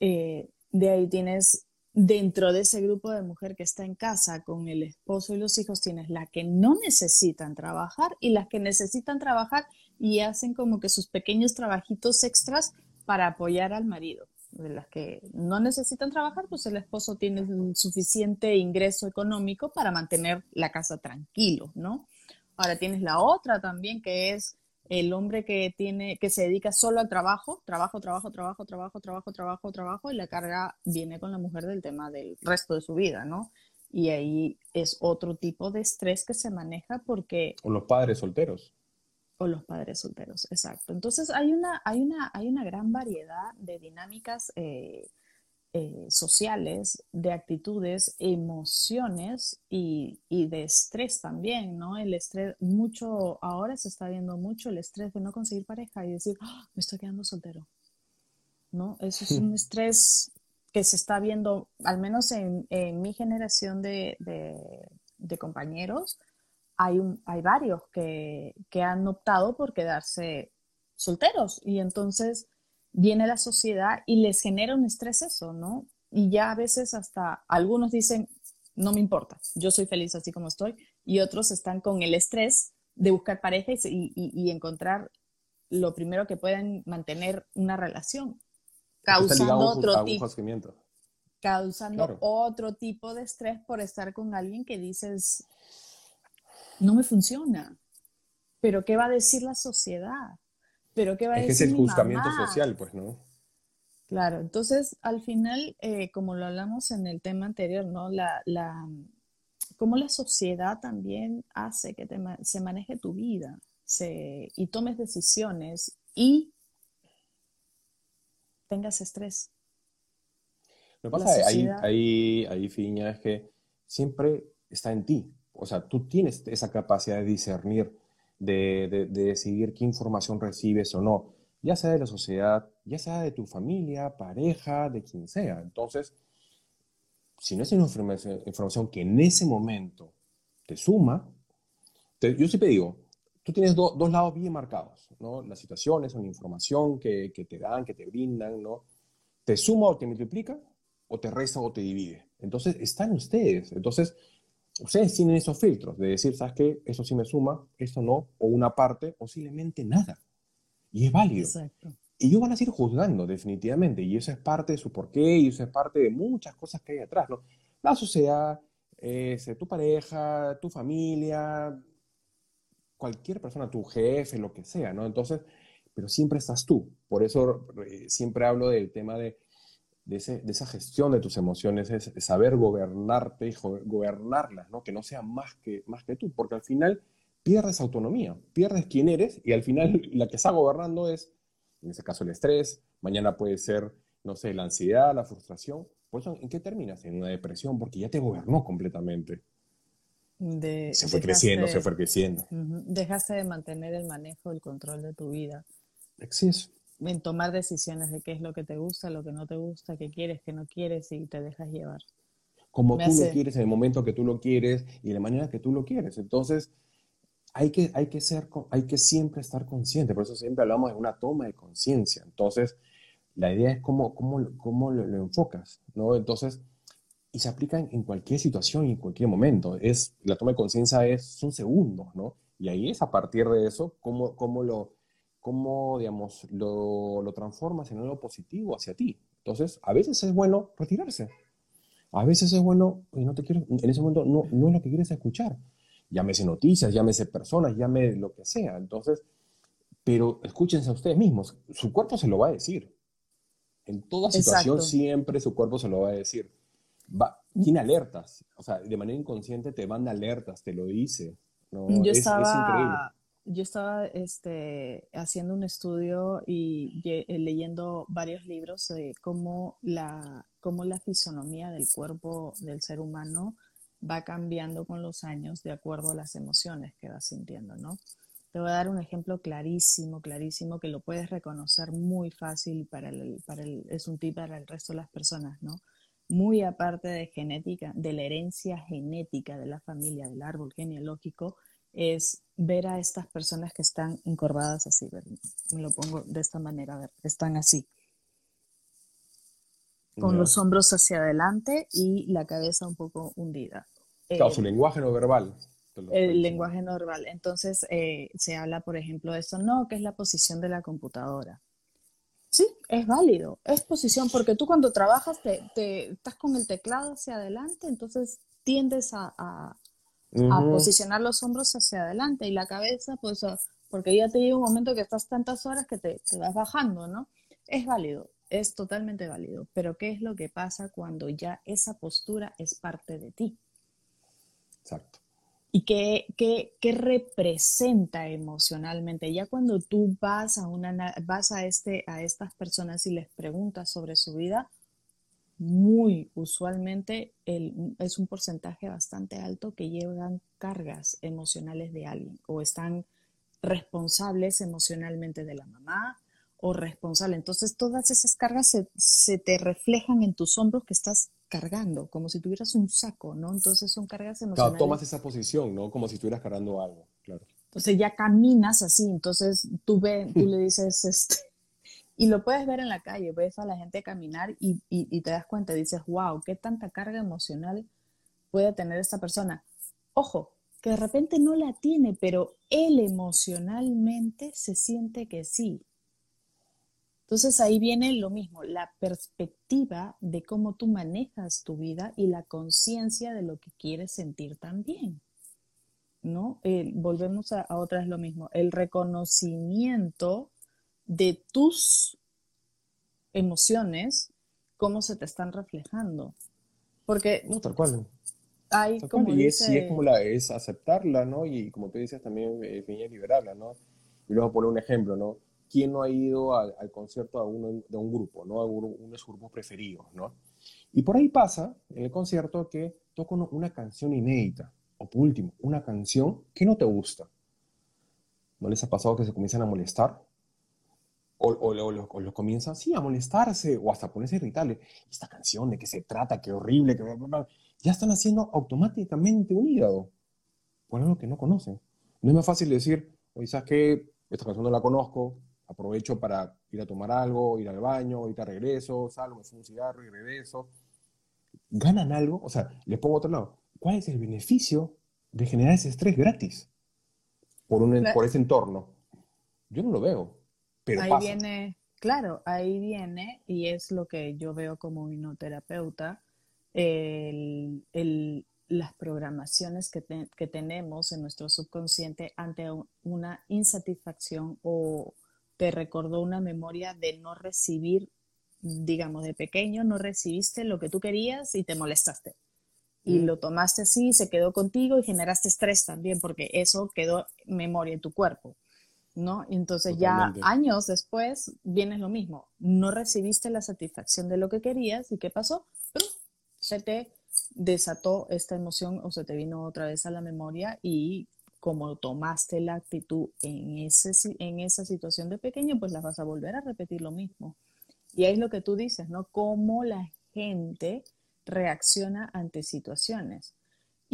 eh, de ahí tienes, dentro de ese grupo de mujer que está en casa con el esposo y los hijos, tienes la que no necesitan trabajar y las que necesitan trabajar y hacen como que sus pequeños trabajitos extras para apoyar al marido de las que no necesitan trabajar, pues el esposo tiene suficiente ingreso económico para mantener la casa tranquilo, ¿no? Ahora tienes la otra también que es el hombre que tiene, que se dedica solo al trabajo, trabajo, trabajo, trabajo, trabajo, trabajo, trabajo, trabajo, y la carga viene con la mujer del tema del resto de su vida, ¿no? Y ahí es otro tipo de estrés que se maneja porque... O los padres solteros. O los padres solteros, exacto. Entonces hay una, hay una, hay una gran variedad de dinámicas eh, eh, sociales, de actitudes, emociones y, de estrés también, ¿no? El estrés, mucho, ahora se está viendo mucho el estrés de no conseguir pareja y decir, ¡Ah! me estoy quedando soltero, ¿no? Eso es un estrés que se está viendo, al menos en, mi generación de, compañeros, hay, un, hay varios que, que han optado por quedarse solteros. Y entonces viene la sociedad y les genera un estrés eso, ¿no? Y ya a veces hasta algunos dicen, no me importa, yo soy feliz así como estoy, y otros están con el estrés de buscar pareja y, encontrar lo primero que puedan mantener una relación, causando otro tipo causando otro tipo de estrés por estar con alguien que dices, no me funciona, pero ¿qué va a decir la sociedad? pero ¿qué va a decir? Es que es el juzgamiento social, pues, ¿no? Claro, entonces al final, eh, como lo hablamos en el tema anterior, ¿no? La, la, cómo la sociedad también hace que se maneje tu vida se, y tomes decisiones y tengas estrés. Lo que pasa ahí, ahí, ahí, Fiña, es que siempre está en ti. O sea, tú tienes esa capacidad de discernir de, decidir qué información recibes o no, ya sea de la sociedad, ya sea de tu familia, pareja, de quien sea. Entonces, si no es información, que en ese momento te suma, yo siempre digo, tú tienes dos lados bien marcados, ¿no? Las situaciones son información que, que, te dan, que te brindan, ¿no? Te suma o te multiplica, o te resta o te divide. Entonces, están ustedes. Entonces, ustedes tienen esos filtros de decir, ¿sabes qué? Eso sí me suma, esto no, o una parte, o posiblemente nada. Y es válido. Exacto. Y ellos van a seguir juzgando, definitivamente, y eso es parte de su porqué, y eso es parte de muchas cosas que hay atrás, ¿no? La sociedad, tu pareja, tu familia, cualquier persona, tu jefe, lo que sea, ¿no? Entonces, pero siempre estás tú. Por eso eh, siempre hablo del tema de de, esa gestión de tus emociones es saber gobernarte y gobernarlas, ¿no? que no sea más que, más que tú, porque al final pierdes autonomía, pierdes quién eres y al final la que está gobernando es, en este caso, el estrés, mañana puede ser, no sé, la ansiedad, la frustración. Por eso, ¿en qué terminas? En una depresión, porque ya te gobernó completamente. se fue creciendo, se fue creciendo. Dejaste de mantener el manejo, el control de tu vida. Exceso en tomar decisiones de qué es lo que te gusta, lo que no te gusta, qué quieres, qué no quieres y te dejas llevar. Como tú lo quieres, en el momento que tú lo quieres y de la manera que tú lo quieres. Entonces, hay que, hay que, ser, hay que siempre estar consciente. Por eso siempre hablamos de una toma de conciencia. Entonces, la idea es cómo, cómo, cómo lo, enfocas, ¿no? Entonces, y se aplica en, cualquier situación y en cualquier momento. Es, la toma de conciencia es, son segundos, ¿no? Y ahí es a partir de eso cómo, cómo lo, cómo, digamos, lo, lo transformas en algo positivo hacia ti. Entonces, a veces es bueno retirarse. A veces es bueno, y no te quiero, en ese momento no, no es lo que quieres escuchar. Llámese noticias, llámese personas, llame lo que sea. Entonces, pero escúchense a ustedes mismos. Su cuerpo se lo va a decir. En toda situación siempre su cuerpo se lo va a decir. Va, tiene alertas. O sea, de manera inconsciente te manda alertas, te lo dice. ¿no? Yo estaba... es increíble yo estaba este, haciendo un estudio y eh, leyendo varios libros de cómo la, cómo la fisonomía del cuerpo del ser humano va cambiando con los años de acuerdo a las emociones que va sintiendo, ¿no? Te voy a dar un ejemplo clarísimo, clarísimo, que lo puedes reconocer muy fácil para el, para el, es un tip para el resto de las personas, ¿no? Muy aparte de genética, de la herencia genética de la familia, del árbol genealógico, es ver a estas personas que están encorvadas así, me lo pongo de esta manera, ver, están así, con los hombros hacia adelante y la cabeza un poco hundida. Claro, su lenguaje no verbal. El lenguaje no verbal. Entonces eh, se habla, por ejemplo, de esto, no, que es la posición de la computadora. Sí, es válido, es posición, porque tú cuando trabajas te, estás con el teclado hacia adelante, entonces tiendes a, a posicionar los hombros hacia adelante y la cabeza pues porque ya te llega un momento que estás tantas horas que te, te vas bajando, ¿no? Es válido, es totalmente válido, pero ¿qué es lo que pasa cuando ya esa postura es parte de ti? Exacto. ¿Y qué, qué, qué, representa emocionalmente? Ya cuando tú vas a, una, vas a, este, a estas personas y les preguntas sobre su vida, muy usualmente el, es un porcentaje bastante alto que llevan cargas emocionales de alguien o están responsables emocionalmente de la mamá o responsable. Entonces todas esas cargas se, se te reflejan en tus hombros que estás cargando, como si tuvieras un saco, ¿no? Entonces son cargas emocionales. Claro, tomas esa posición, ¿no? Como si estuvieras cargando algo, claro. Entonces ya caminas así, entonces tú, ve, tú le dices, este, y lo puedes ver en la calle, ves a la gente caminar y, te das cuenta, dices, wow, qué tanta carga emocional puede tener esta persona. Ojo, que de repente no la tiene, pero él emocionalmente se siente que sí. Entonces ahí viene lo mismo, la perspectiva de cómo tú manejas tu vida y la conciencia de lo que quieres sentir también. ¿No? volvemos a, a otra es lo mismo, el reconocimiento de tus emociones, cómo se te están reflejando. Porque... No, tal cual. Hay, como y, es, es como la, es aceptarla, ¿no? Y como tú dices también, eh, liberarla, ¿no? Y luego poner un ejemplo, ¿no? ¿Quién no ha ido al, concierto de, uno, de un grupo, ¿no? A uno, de sus grupos preferidos, ¿no? Y por ahí pasa, en el concierto, que toca una canción inédita, o por último, una canción que no te gusta. ¿No les ha pasado que se comienzan a molestar? O, o, los comienzan, sí, a molestarse o hasta ponerse irritables. Esta canción, ¿de qué se trata? Qué horrible, que ya están haciendo automáticamente un hígado por algo que no conocen. No es más fácil decir, oye, ¿sabes qué? Esta canción no la conozco, aprovecho para ir a tomar algo, ir al baño, ahorita regreso, salgo, me fumo un cigarro y regreso. ¿Ganan algo? O sea, les pongo otro lado. ¿Cuál es el beneficio de generar ese estrés gratis por, un, por ese entorno? Yo no lo veo ahí viene, claro, ahí viene, y es lo que yo veo como hipnoterapeuta, el, el, las programaciones que, que, tenemos en nuestro subconsciente ante una insatisfacción o te recordó una memoria de no recibir, digamos, de pequeño, no recibiste lo que tú querías y te molestaste. Y lo tomaste así, se quedó contigo y generaste estrés también, porque eso quedó memoria en tu cuerpo. ¿No? Entonces ya años después viene lo mismo, no recibiste la satisfacción de lo que querías y ¿qué pasó? Se te desató esta emoción o se te vino otra vez a la memoria y como tomaste la actitud en, ese, en esa situación de pequeño, pues la vas a volver a repetir lo mismo. Y ahí es lo que tú dices, ¿no? Cómo la gente reacciona ante situaciones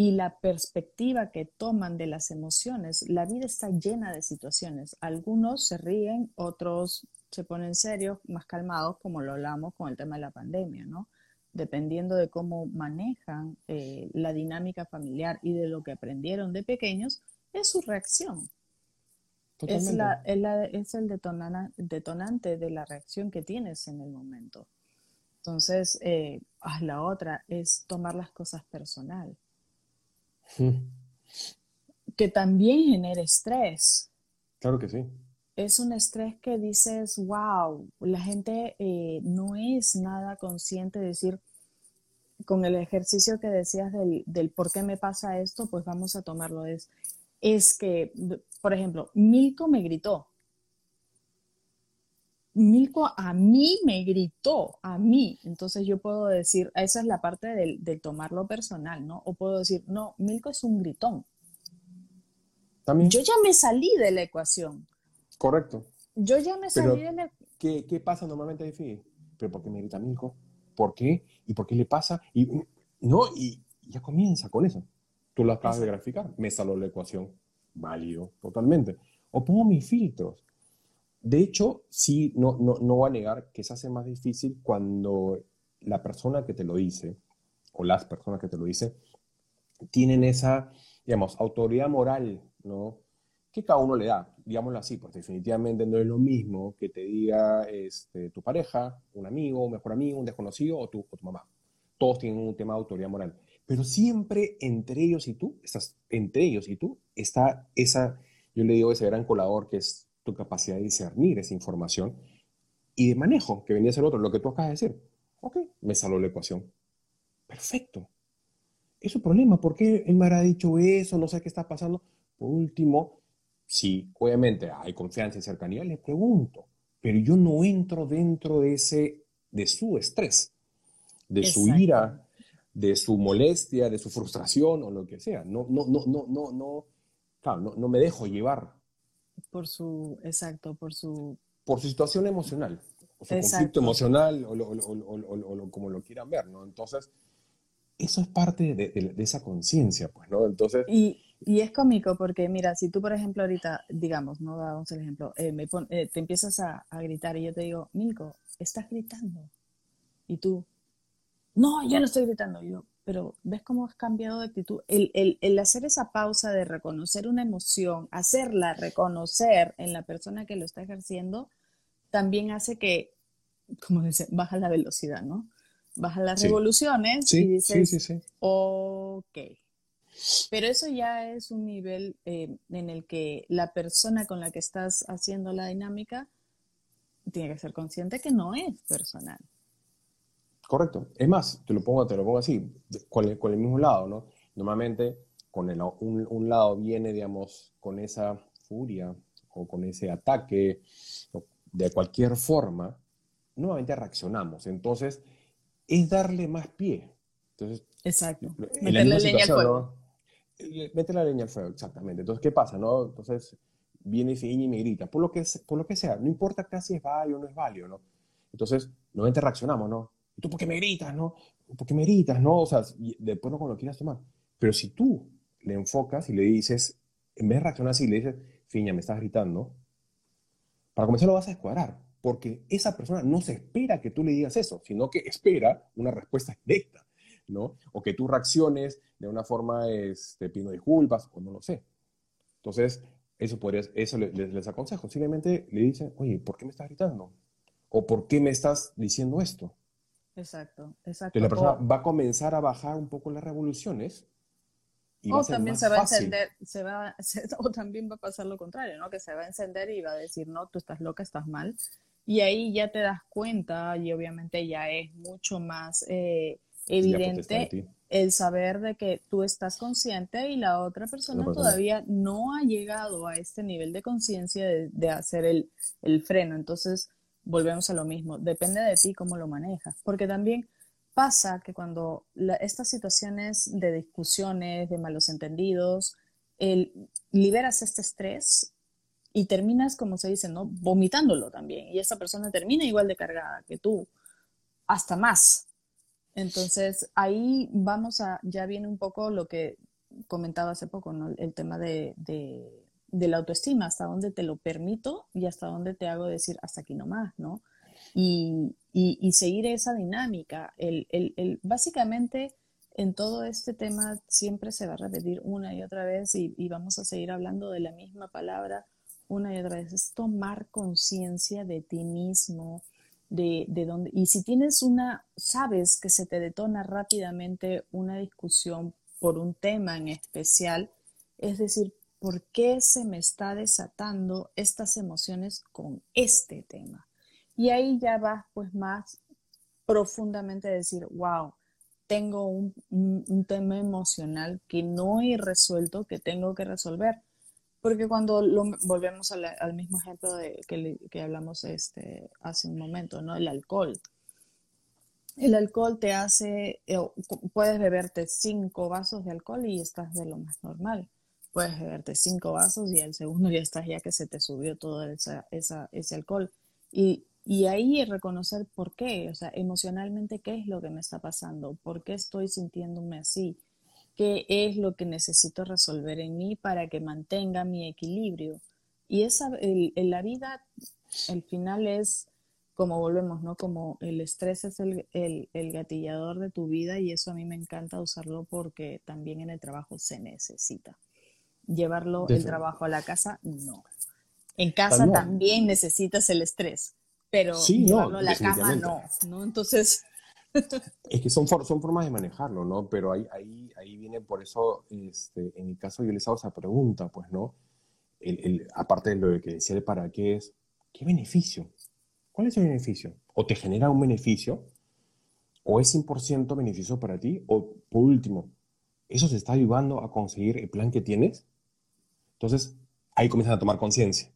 y la perspectiva que toman de las emociones. La vida está llena de situaciones. Algunos se ríen, otros se ponen serios, más calmados, como lo hablamos con el tema de la pandemia, ¿no? Dependiendo de cómo manejan eh, la dinámica familiar y de lo que aprendieron de pequeños, es su reacción. Es, la, es, el detonante de la reacción que tienes en el momento. Entonces, eh, ah, la otra es tomar las cosas personal que también genera estrés. Claro que sí. Es un estrés que dices, wow, la gente eh, no es nada consciente de decir, con el ejercicio que decías del, del, por qué me pasa esto, pues vamos a tomarlo. Es, es que, por ejemplo, Milko me gritó. Milko a mí me gritó, a mí. Entonces yo puedo decir, esa es la parte del, tomarlo personal, ¿no? O puedo decir, no, Milko es un gritón. También. Yo ya me salí de la ecuación. Correcto. Yo ya me salí de la ¿qué, ¿Qué pasa normalmente, Figue? ¿Pero por qué me grita Milko? ¿Por qué? ¿Y por qué le pasa? Y, no, y ya comienza con eso. Tú lo acabas de graficar. Me salió la ecuación. Válido, totalmente. O pongo mis filtros. De hecho, sí, no, no, no voy a negar que se hace más difícil cuando la persona que te lo dice, o las personas que te lo dicen, tienen esa, digamos, autoridad moral, ¿no? Que cada uno le da, digámoslo así, pues definitivamente no es lo mismo que te diga este, tu pareja, un amigo, un mejor amigo, un desconocido o tu, o tu mamá. Todos tienen un tema de autoridad moral. Pero siempre entre ellos y tú, estás, entre ellos y tú, está esa yo le digo ese gran colador que es tu capacidad de discernir esa información y de manejo, que venía a ser otro, lo que tú acabas de decir. Ok, me salió la ecuación. Perfecto. Es un problema. ¿Por qué él me habrá dicho eso? No sé qué está pasando. Por último, si obviamente hay confianza y cercanía, le pregunto. Pero yo no entro dentro de, ese, de su estrés, de su ira, de su molestia, de su frustración o lo que sea. No, no, no, no, no, no, claro, no, no me dejo llevar. Por su, exacto, por su... Por su situación emocional, o su conflicto emocional, o, o, como lo quieran ver, ¿no? Entonces, eso es parte de, de, esa conciencia, pues, ¿no? Entonces... Y, y, es cómico porque, mira, si tú, por ejemplo, ahorita, digamos, no damos el ejemplo, eh, me eh, te empiezas a, a, gritar y yo te digo, Milko, estás gritando. Y tú, no, yo no estoy gritando. yo, pero ¿ves cómo has cambiado de actitud? El, el, el, hacer esa pausa de reconocer una emoción, hacerla reconocer en la persona que lo está ejerciendo, también hace que, como dice, baja la velocidad, ¿no? Baja las revoluciones y dices, sí, sí, ok. Pero eso ya es un nivel eh, en el que la persona con la que estás haciendo la dinámica tiene que ser consciente que no es personal. Correcto. Es más, te lo pongo, te lo pongo así, con el, con el mismo lado, ¿no? Normalmente, con el, un, un, lado viene, digamos, con esa furia o con ese ataque, de cualquier forma, nuevamente reaccionamos. Entonces, es darle más pie. Entonces, Exacto. Meterle leña al fuego. Mete la leña al fuego, exactamente. Entonces, ¿qué pasa? No? Entonces, viene ese y me grita, por lo, que, por lo que sea, no importa casi es válido o no es válido, ¿no? Entonces, nuevamente reaccionamos, ¿no? ¿Tú por qué me gritas, no? ¿Por qué me gritas, no? O sea, después no cuando quieras tomar. Pero si tú le enfocas y le dices, en vez de reaccionar así, le dices, Fiña, me estás gritando, para comenzar lo vas a escuadrar, porque esa persona no se espera que tú le digas eso, sino que espera una respuesta directa, ¿no? O que tú reacciones de una forma, este, pidiendo disculpas, o no lo sé. Entonces, eso, podría, eso les, les aconsejo. Simplemente le dicen, oye, ¿por qué me estás gritando? ¿O por qué me estás diciendo esto? Exacto, exacto. la persona va a comenzar a bajar un poco las revoluciones. Y o también se va a encender, se va, o también va a pasar lo contrario, ¿no? Que se va a encender y va a decir, no, tú estás loca, estás mal. Y ahí ya te das cuenta y obviamente ya es mucho más eh, evidente el saber de que tú estás consciente y la otra persona todavía no ha llegado a este nivel de conciencia de, de, hacer el, el freno. Entonces, volvemos a lo mismo, depende de ti cómo lo manejas, porque también pasa que cuando estas situaciones de discusiones, de malos entendidos, liberas este estrés y terminas, como se dice, ¿no? vomitándolo también, y esa persona termina igual de cargada que tú, hasta más. Entonces ahí vamos a, ya viene un poco lo que comentaba hace poco, ¿no? el tema de de la autoestima, hasta dónde te lo permito y hasta dónde te hago decir hasta aquí nomás, ¿no? Y, y, seguir esa dinámica. El, el, básicamente, en todo este tema siempre se va a repetir una y otra vez y, y vamos a seguir hablando de la misma palabra una y otra vez. Es tomar conciencia de ti mismo, de, de dónde. Y si tienes una, sabes que se te detona rápidamente una discusión por un tema en especial, es decir, ¿por qué se me está desatando estas emociones con este tema? Y ahí ya vas pues más profundamente a decir, wow, tengo un, tema emocional que no he resuelto, que tengo que resolver. Porque cuando volvemos al, mismo ejemplo de, que, hablamos este, hace un momento, ¿no? El alcohol. El alcohol te hace, eh, puedes beberte cinco vasos de alcohol y estás de lo más normal puedes beberte cinco vasos y al segundo ya estás ya que se te subió todo esa, ese alcohol. Y, y ahí reconocer por qué, o sea, emocionalmente qué es lo que me está pasando, por qué estoy sintiéndome así, qué es lo que necesito resolver en mí para que mantenga mi equilibrio. Y esa, el, la vida, el final es como volvemos, ¿no? Como el estrés es el, el, el, gatillador de tu vida y eso a mí me encanta usarlo porque también en el trabajo se necesita llevarlo el trabajo a la casa, no. En casa también, necesitas el estrés, pero llevarlo a la cama, no, no. Entonces... es que son, son formas de manejarlo, ¿no? Pero ahí, ahí, ahí viene por eso, este, en mi caso yo les hago esa pregunta, pues, ¿no? aparte de lo que decía el para qué es, ¿qué beneficio? ¿Cuál es el beneficio? ¿O te genera un beneficio? ¿O es 100% beneficio para ti? ¿O por último, eso te está ayudando a conseguir el plan que tienes? Entonces, ahí comienzan a tomar conciencia.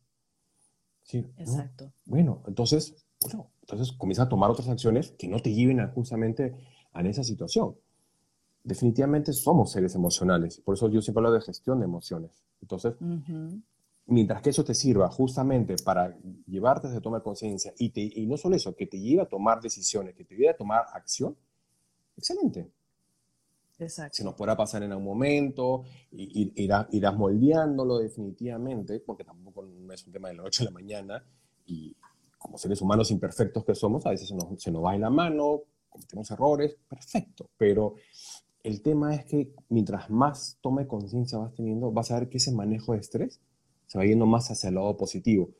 ¿Sí? Exacto. Bueno, entonces, bueno, entonces comienzan a tomar otras acciones que no te lleven a, justamente a esa situación. Definitivamente somos seres emocionales, por eso yo siempre hablo de gestión de emociones. Entonces, mientras que eso te sirva justamente para llevarte a tomar conciencia y, y no solo eso, que te lleve a tomar decisiones, que te lleve a tomar acción, excelente. Exacto. Se nos podrá pasar en algún momento, y, irás, irás moldeándolo definitivamente, porque tampoco es un tema de la noche a la mañana, y como seres humanos imperfectos que somos, a veces se nos, se nos va en la mano, cometemos errores, perfecto, pero el tema es que mientras más tome conciencia vas teniendo, vas a ver que ese manejo de estrés se va yendo más hacia el lado positivo.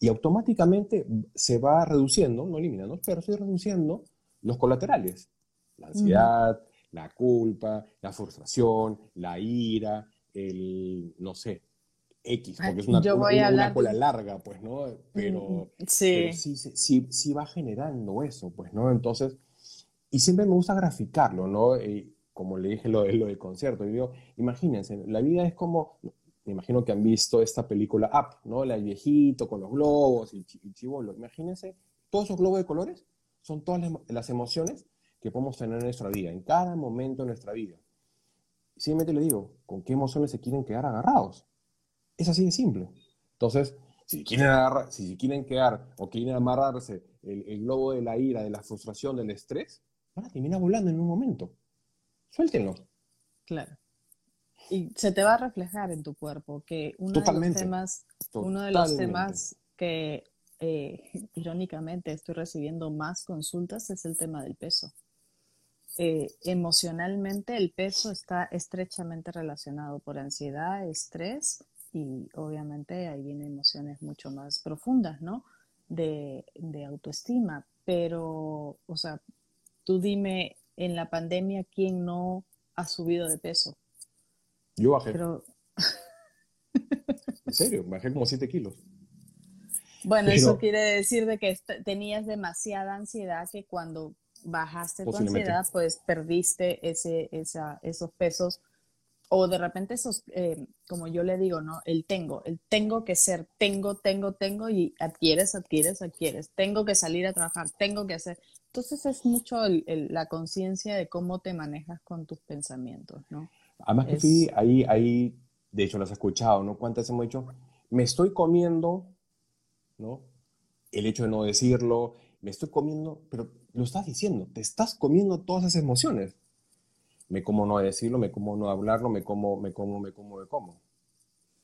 Y automáticamente se va reduciendo, no eliminando, pero se reduciendo los colaterales. La ansiedad, la culpa, la frustración, la ira, el, no sé, X, porque es una, cola larga, pues, ¿no? Pero, sí. sí, sí, sí, va generando eso, pues, ¿no? Entonces, y siempre me gusta graficarlo, ¿no? como le dije lo, lo del concierto, y digo, imagínense, la vida es como, me imagino que han visto esta película Up, ¿no? La viejito con los globos y, y chivolo. Imagínense, todos esos globos de colores son todas las emociones que podemos tener en nuestra vida, en cada momento de nuestra vida. Simplemente le digo, ¿con qué emociones se quieren quedar agarrados? Es así de simple. Entonces, si quieren, agarrar, si quieren quedar o quieren amarrarse el, el, globo de la ira, de la frustración, del estrés, van a terminar volando en un momento. Suéltenlo. Claro. Y se te va a reflejar en tu cuerpo que uno de los temas, uno de los temas que eh, irónicamente estoy recibiendo más consultas es el tema del peso. Eh, emocionalmente el peso está estrechamente relacionado por ansiedad, estrés y obviamente ahí vienen emociones mucho más profundas, ¿no? De, de autoestima. Pero, o sea, tú dime, en la pandemia, ¿quién no ha subido de peso? Yo bajé. Pero... en serio, bajé como 7 kilos. Bueno, eso quiere decir de que tenías demasiada ansiedad que cuando bajaste tu ansiedad, pues perdiste ese, esa, esos pesos o de repente esos, eh, como yo le digo, ¿no? El tengo, el tengo que ser, tengo, tengo, tengo y adquieres, adquieres, adquieres, tengo que salir a trabajar, tengo que hacer. Entonces es mucho la conciencia de cómo te manejas con tus pensamientos, ¿no? Además que sí, ahí, ahí, de hecho, lo has escuchado, ¿no? ¿Cuántas hemos dicho? Me estoy comiendo, ¿no? El hecho de no decirlo, me estoy comiendo, pero lo estás diciendo, te estás comiendo todas esas emociones. Me como no decirlo, me como no hablarlo, me como, me como, me como, me como.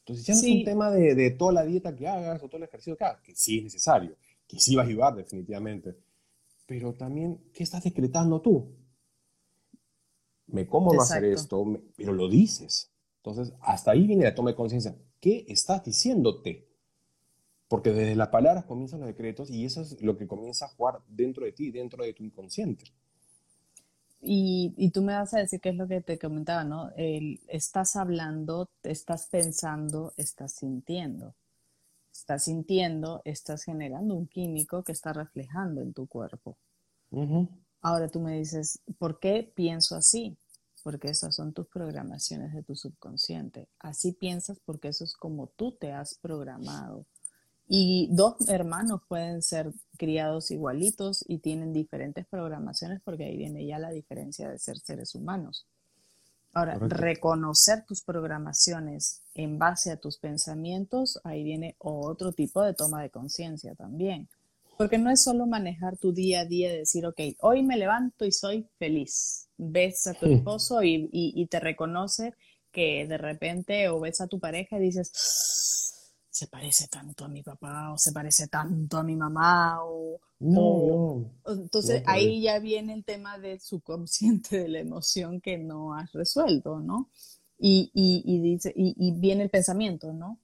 Entonces ya no es un tema de, de, toda la dieta que hagas o todo el ejercicio que hagas, que sí es necesario, que sí va a ayudar definitivamente. Pero también, ¿qué estás decretando tú? me como no hacer esto, pero lo dices. Entonces, hasta ahí viene la toma de conciencia. ¿Qué estás diciéndote? Porque desde las palabras comienzan los decretos y eso es lo que comienza a jugar dentro de ti, dentro de tu inconsciente. Y, y tú me vas a decir qué es lo que te comentaba, ¿no? El, estás hablando, estás pensando, estás sintiendo. Estás sintiendo, estás generando un químico que está reflejando en tu cuerpo. Ahora tú me dices, ¿por qué pienso así? Porque esas son tus programaciones de tu subconsciente. Así piensas porque eso es como tú te has programado. Y dos hermanos pueden ser criados igualitos y tienen diferentes programaciones porque ahí viene ya la diferencia de ser seres humanos. Ahora, reconocer tus programaciones en base a tus pensamientos, ahí viene otro tipo de toma de conciencia también. Porque no es solo manejar tu día a día y decir, ok, hoy me levanto y soy feliz. Ves a tu esposo y, te reconoce que de repente o ves a tu pareja y dices, se parece tanto a mi papá o se parece tanto a mi mamá o... No, Entonces ahí ya viene el tema del subconsciente, de la emoción que no has resuelto, ¿no? Y, y, dice, y, viene el pensamiento, ¿no?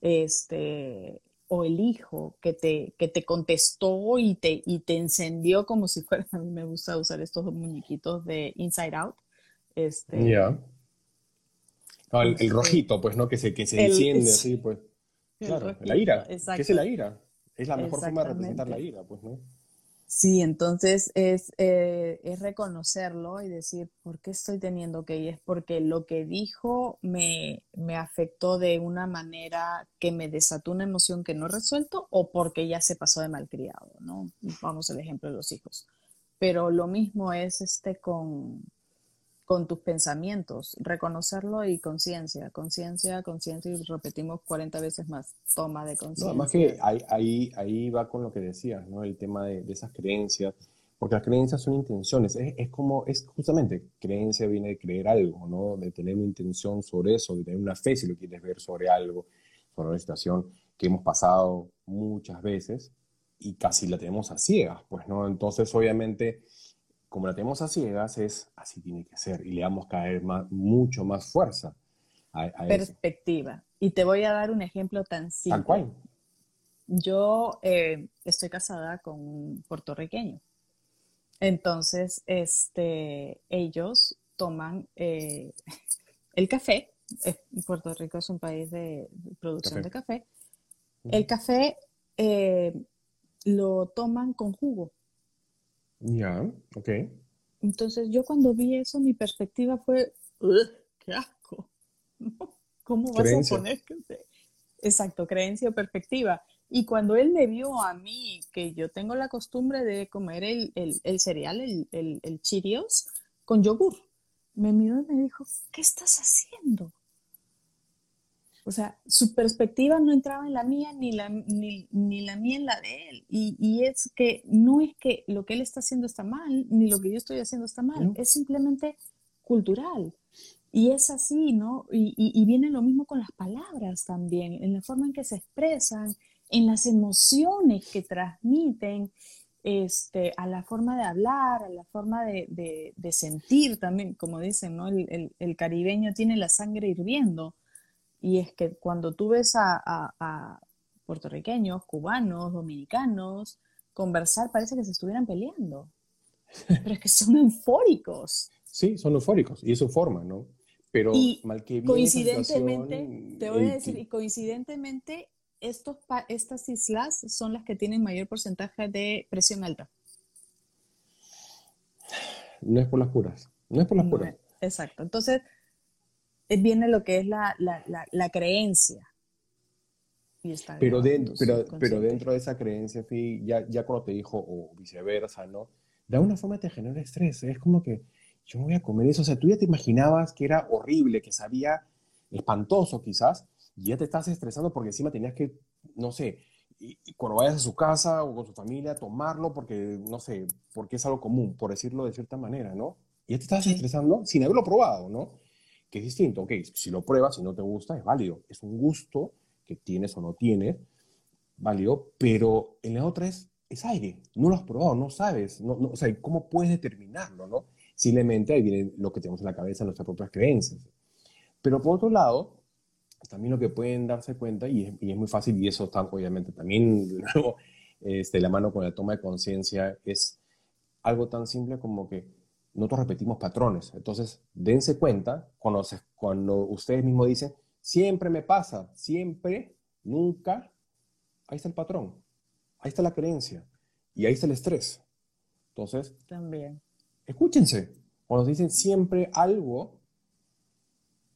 Este, o el hijo que te, que te contestó y te, y te encendió como si fuera, a mí me gusta usar estos muñequitos de Inside Out. Este, Ya. el, este, rojito, pues, ¿no? Que se, que se enciende así, pues. Claro, la ira. ¿Qué es la ira? Es la mejor forma de representar la ira, pues, ¿no? Sí, entonces es, eh, es, reconocerlo y decir, ¿por qué estoy teniendo que ir? Es porque lo que dijo me, me, afectó de una manera que me desató una emoción que no he resuelto o porque ya se pasó de malcriado, ¿no? Vamos al ejemplo de los hijos. Pero lo mismo es este con, con tus pensamientos, reconocerlo y conciencia, conciencia, conciencia y repetimos 40 veces más, toma de conciencia. No, además que ahí, ahí, va con lo que decías, ¿no? El tema de, esas creencias, porque las creencias son intenciones, es, es, como, es justamente, creencia viene de creer algo, ¿no? De tener una intención sobre eso, de tener una fe si lo quieres ver sobre algo, sobre una situación que hemos pasado muchas veces y casi la tenemos a ciegas, pues, ¿no? Entonces, obviamente como la tenemos a ciegas, es así tiene que ser y le damos caer más, mucho más fuerza a, Perspectiva. Y te voy a dar un ejemplo tan simple. Tal cual. Yo eh, estoy casada con un puertorriqueño. Entonces, este, ellos toman eh, el café. Puerto Rico es un país de producción de café. El café eh, lo toman con jugo. Ya, ok. Entonces yo cuando vi eso, mi perspectiva fue, ¡qué asco! ¿Cómo vas a poner? Exacto, creencia o perspectiva. Y cuando él me vio a mí, que yo tengo la costumbre de comer el, el cereal, el, el, Cheerios, con yogur, me miró y me dijo, ¿qué estás haciendo? O sea, su perspectiva no entraba en la mía ni la, ni, la mía en la de él. Y, es que no es que lo que él está haciendo está mal, ni lo que yo estoy haciendo está mal, es simplemente cultural. Y es así, ¿no? Y, viene lo mismo con las palabras también, en la forma en que se expresan, en las emociones que transmiten, este, a la forma de hablar, a la forma de, sentir también, como dicen, ¿no? el, caribeño tiene la sangre hirviendo. Y es que cuando tú ves a, puertorriqueños, cubanos, dominicanos, conversar parece que se estuvieran peleando. Pero es que son eufóricos. Sí, son eufóricos y es su forma, ¿no? Pero mal que coincidentemente, te voy a decir, y coincidentemente, estos estas islas son las que tienen mayor porcentaje de presión alta. No es por las puras, no es por las puras. exacto. Entonces, viene lo que es la, la, creencia. pero, dentro, pero, pero dentro de esa creencia, ya, ya cuando te dijo, o viceversa, ¿no? De alguna forma te genera estrés. Es como que yo voy a comer eso. O sea, tú ya te imaginabas que era horrible, que sabía espantoso quizás, y ya te estás estresando porque encima tenías que, no sé, y, cuando vayas a su casa o con su familia, tomarlo porque, no sé, porque es algo común, por decirlo de cierta manera, ¿no? Y ya te estás estresando sin haberlo probado, ¿no? Que es distinto. Ok, si lo pruebas, si no te gusta, es válido. Es un gusto que tienes o no tienes, válido, pero en la otra es, es aire. No lo has probado, no sabes. No, o sea, ¿cómo puedes determinarlo, no? Simplemente ahí viene lo que tenemos en la cabeza, nuestras propias creencias. Pero por otro lado, también lo que pueden darse cuenta, y es, y es muy fácil, y eso está obviamente también luego este, la mano con la toma de conciencia, es algo tan simple como que nosotros repetimos patrones. Entonces, dense cuenta cuando, cuando ustedes mismos dicen, siempre me pasa, siempre, nunca, ahí está el patrón, ahí está la creencia y ahí está el estrés. Entonces, también. Escúchense. Cuando dicen siempre algo,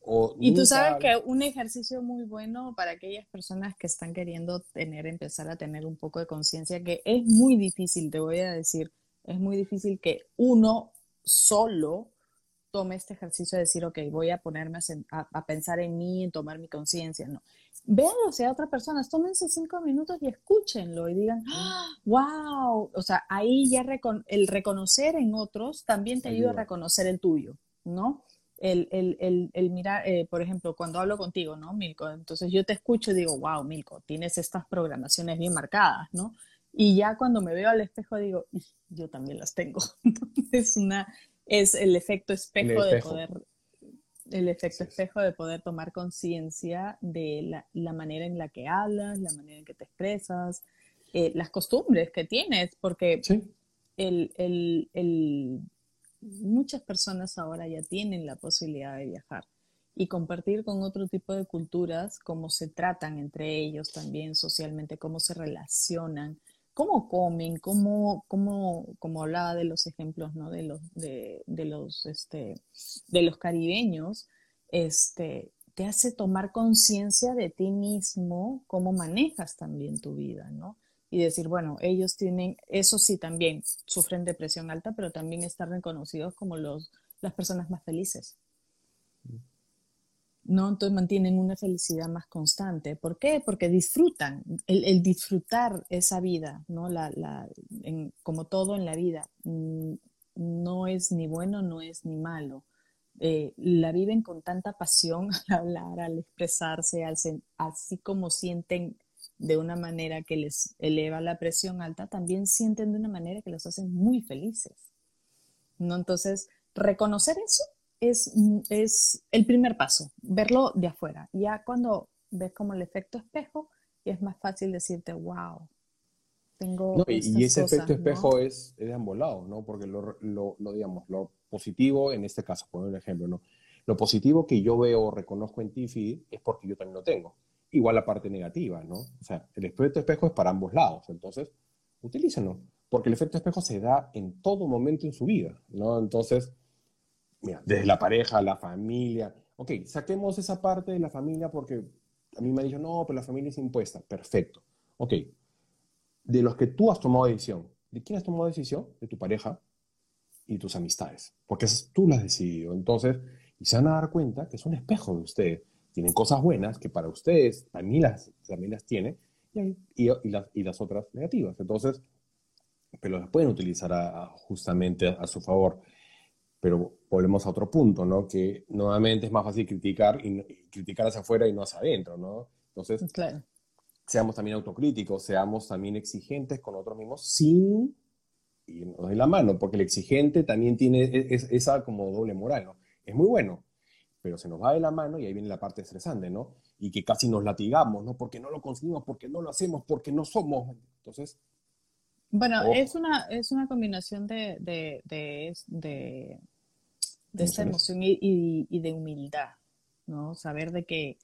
o y tú sabes que un ejercicio muy bueno para aquellas personas que están queriendo tener, empezar a tener un poco de conciencia, que es muy difícil, te voy a decir, es muy difícil que uno solo tome este ejercicio de decir, ok, voy a ponerme a, pensar en mí, en tomar mi conciencia. No. Véanlo sea otras personas, tómense cinco minutos y escúchenlo y digan, wow, ¡Ah! o sea, ahí ya el reconocer en otros también te ayuda a reconocer el tuyo, ¿no? El, el, el, mirar, eh, por ejemplo, cuando hablo contigo, ¿no, Milko? Entonces yo te escucho y digo, wow, Milko, tienes estas programaciones bien marcadas, ¿no? Y ya cuando me veo al espejo digo, yo también las tengo. es una, es el efecto espejo, de poder, el efecto espejo de poder tomar conciencia de la, la, manera en la que hablas, la manera en que te expresas, eh, las costumbres que tienes, porque el, el, el, muchas personas ahora ya tienen la posibilidad de viajar. y compartir con otro tipo de culturas cómo se tratan entre ellos también socialmente, cómo se relacionan, cómo comen, cómo, cómo, como hablaba de los ejemplos, ¿no? De los, de, de los, este, de los caribeños, este, te hace tomar conciencia de ti mismo, cómo manejas también tu vida, ¿no? Y decir, bueno, ellos tienen, eso sí también, sufren depresión alta, pero también están reconocidos como los, las personas más felices. ¿No? Entonces mantienen una felicidad más constante. ¿Por qué? Porque disfrutan, el, disfrutar esa vida, ¿no? La, como todo en la vida, mm, no es ni bueno, no es ni malo. Eh, la viven con tanta pasión al hablar, al expresarse, así como sienten de una manera que les eleva la presión alta, también sienten de una manera que los hacen muy felices. ¿no? Entonces, reconocer eso es, es el primer paso, verlo de afuera. Ya cuando ves como el efecto espejo, es más fácil decirte, wow, tengo... y, ese efecto espejo es, es, de ambos lados, ¿no? Porque lo, lo, lo, digamos, lo positivo, en este caso, por un ejemplo, ¿no? Lo positivo que yo veo o reconozco en ti, es porque yo también lo tengo. Igual la parte negativa, ¿no? O sea, el efecto espejo es para ambos lados, entonces, utilícenlo. Porque el efecto espejo se da en todo momento en su vida, ¿no? Entonces, mira, desde la pareja, la familia. Ok, saquemos esa parte de la familia porque a mí me ha dicho, no, pero la familia es impuesta. Perfecto. Ok, de los que tú has tomado decisión, ¿de quién has tomado decisión? De tu pareja y tus amistades, porque tú las has decidido. Entonces, y se van a dar cuenta que es un espejo de ustedes. Tienen cosas buenas que para ustedes también las, también las tiene y, y, las, y las otras negativas. Entonces, pero las pueden utilizar justamente a, su favor. Pero volvemos a otro punto, ¿no? Que nuevamente es más fácil criticar y, criticar hacia afuera y no hacia adentro, ¿no? Entonces, seamos también autocríticos, seamos también exigentes con otros mismos sin irnos de la mano, porque el exigente también tiene esa como doble moral, ¿no? Es muy bueno, pero se nos va de la mano y ahí viene la parte estresante, ¿no? Y que casi nos latigamos, ¿no? Porque no lo conseguimos, porque no lo hacemos, porque no somos. Entonces, bueno, es una, es una combinación de, de, de, de, esta emoción y, y, de humildad, ¿no? Saber de que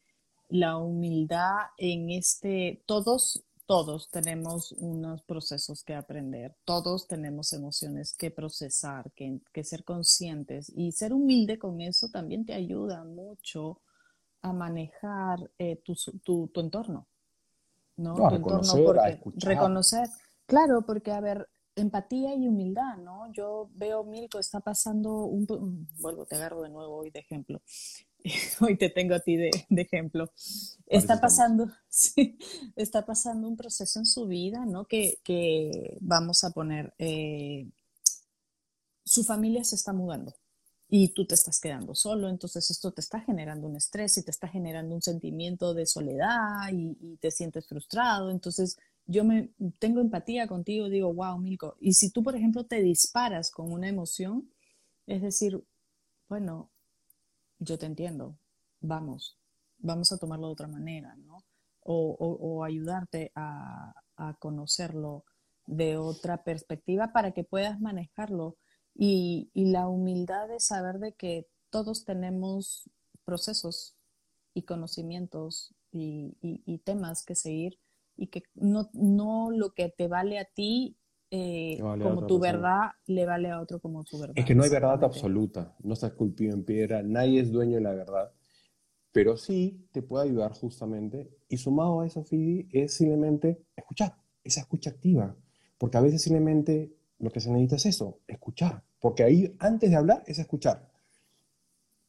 la humildad en este, todos, todos tenemos unos procesos que aprender, todos tenemos emociones que procesar, que, que ser conscientes y ser humilde con eso también te ayuda mucho a manejar eh, tu, tu, tu, entorno, ¿no? tu entorno porque reconocer Claro, porque, a ver, empatía y humildad, ¿no? Yo veo, Milko, está pasando un... Vuelvo, te agarro de nuevo hoy de ejemplo. hoy te tengo a ti de, ejemplo. Está pasando, sí, está pasando un proceso en su vida, ¿no? Que, que vamos a poner, eh, su familia se está mudando y tú te estás quedando solo, entonces esto te está generando un estrés y te está generando un sentimiento de soledad y, y te sientes frustrado, entonces yo me tengo empatía contigo, digo, wow, Milko. Y si tú, por ejemplo, te disparas con una emoción, es decir, bueno, yo te entiendo, vamos, vamos a tomarlo de otra manera, ¿no? O, ayudarte a, conocerlo de otra perspectiva para que puedas manejarlo. Y, la humildad de saber de que todos tenemos procesos y conocimientos y temas que seguir y que no, no lo que te vale a ti eh, como tu verdad le vale a otro como tu verdad. Es que no hay verdad absoluta, no está esculpido en piedra, nadie es dueño de la verdad, pero sí te puede ayudar justamente, y sumado a eso, Fidi, es simplemente escuchar, esa escucha activa, porque a veces simplemente lo que se necesita es eso, escuchar, porque ahí antes de hablar es escuchar.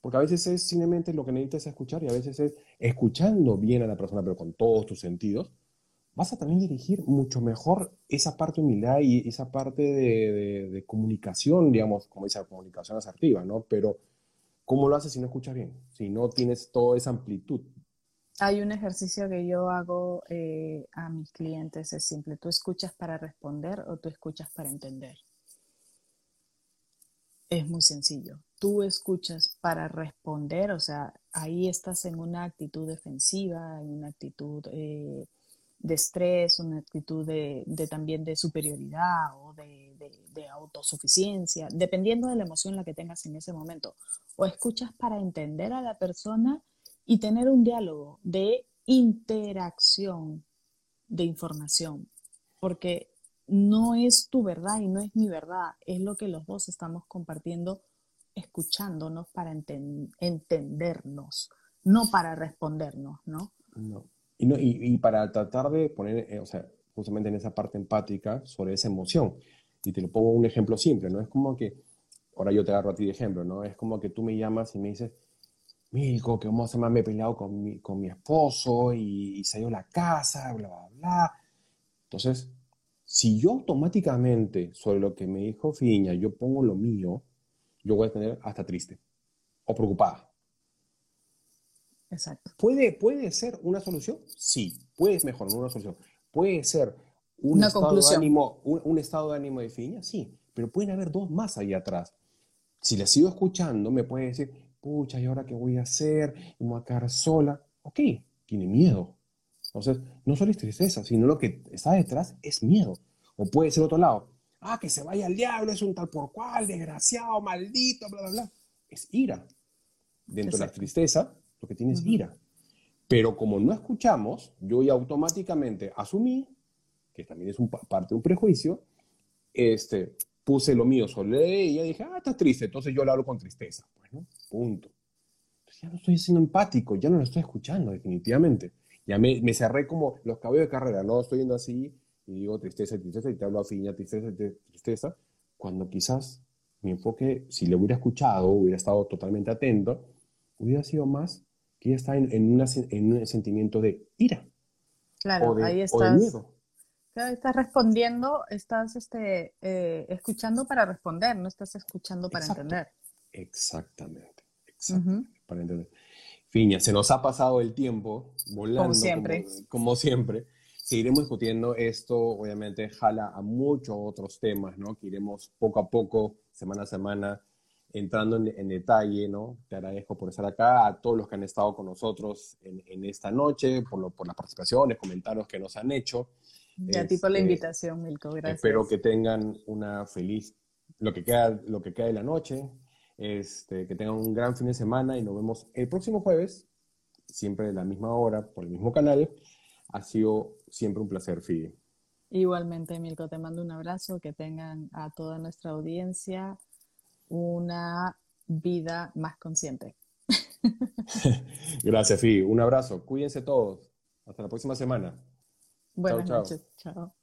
Porque a veces es simplemente lo que necesitas es escuchar y a veces es escuchando bien a la persona, pero con todos tus sentidos, vas a también dirigir mucho mejor esa parte de humildad y esa parte de, comunicación, digamos, como dice comunicación asertiva, ¿no? Pero, ¿cómo lo haces si no escuchas bien? Si no tienes toda esa amplitud. Hay un ejercicio que yo hago eh, a mis clientes, es simple, ¿tú escuchas para responder o tú escuchas para entender? Es muy sencillo. Tú escuchas para responder, o sea, ahí estás en una actitud defensiva, en una actitud... Eh, de estrés, una actitud de, también de superioridad o de, de, autosuficiencia, dependiendo de la emoción la que tengas en ese momento. O escuchas para entender a la persona y tener un diálogo de interacción de información, porque no es tu verdad y no es mi verdad, es lo que los dos estamos compartiendo, escuchándonos para entendernos, no para respondernos, ¿no? No. Y, no, y, para tratar de poner, eh, o sea, justamente en esa parte empática sobre esa emoción. Y te lo pongo un ejemplo simple, ¿no? Es como que, ahora yo te agarro a ti de ejemplo, ¿no? Es como que tú me llamas y me dices, Milko, que vamos a me he peleado con mi, con mi esposo y, y se la casa, bla, bla, bla. Entonces, si yo automáticamente sobre lo que me dijo Fiña, yo pongo lo mío, yo voy a tener hasta triste o preocupada. Exacto. ¿Puede, ¿Puede ser una solución? Sí, puede mejorar una solución. ¿Puede ser un, estado de, ánimo, un, estado de ánimo de Fiña? Sí, pero pueden haber dos más ahí atrás. Si le sigo escuchando, me puede decir, pucha, ¿y ahora qué voy a hacer? Y me voy a quedar sola. Ok, tiene miedo. Entonces, no solo es tristeza, sino lo que está detrás es miedo. O puede ser otro lado. Ah, que se vaya al diablo, es un tal por cual, desgraciado, maldito, bla, bla, bla. Es ira. Dentro de la tristeza, lo que tiene es ira. Pero como no escuchamos, yo ya automáticamente asumí, que también es un, parte de un prejuicio, este, puse lo mío sobre ella y dije, ah, está triste, entonces yo le hablo con tristeza. Bueno, punto. ya no estoy siendo empático, ya no lo estoy escuchando, definitivamente. Ya me, me, cerré como los cabellos de carrera, no estoy yendo así y digo tristeza, tristeza, y te hablo a fiña, tristeza, tristeza, cuando quizás mi enfoque, si le hubiera escuchado, hubiera estado totalmente atento, hubiera sido más que ella está en, en, un sentimiento de ira. Claro, ahí estás. miedo. Claro, estás respondiendo, estás este, eh, escuchando para responder, no estás escuchando para entender. Exactamente, exactamente, para entender. Fiña, se nos ha pasado el tiempo volando. Como siempre. Como, siempre. Seguiremos discutiendo esto, obviamente jala a muchos otros temas, ¿no? Que iremos poco a poco, semana a semana, entrando en, detalle, ¿no? Te agradezco por estar acá, a todos los que han estado con nosotros en, esta noche, por, lo, por las participaciones, comentarios que nos han hecho. Y a ti por la este, invitación, Milko, gracias. Espero que tengan una feliz, lo que queda, lo que queda de la noche, este, que tengan un gran fin de semana y nos vemos el próximo jueves, siempre a la misma hora, por el mismo canal. Ha sido siempre un placer, Fide. Igualmente, Milko, te mando un abrazo, que tengan a toda nuestra audiencia una vida más consciente. Gracias, Fi. Un abrazo. Cuídense todos. Hasta la próxima semana. Buenas noches. Chao.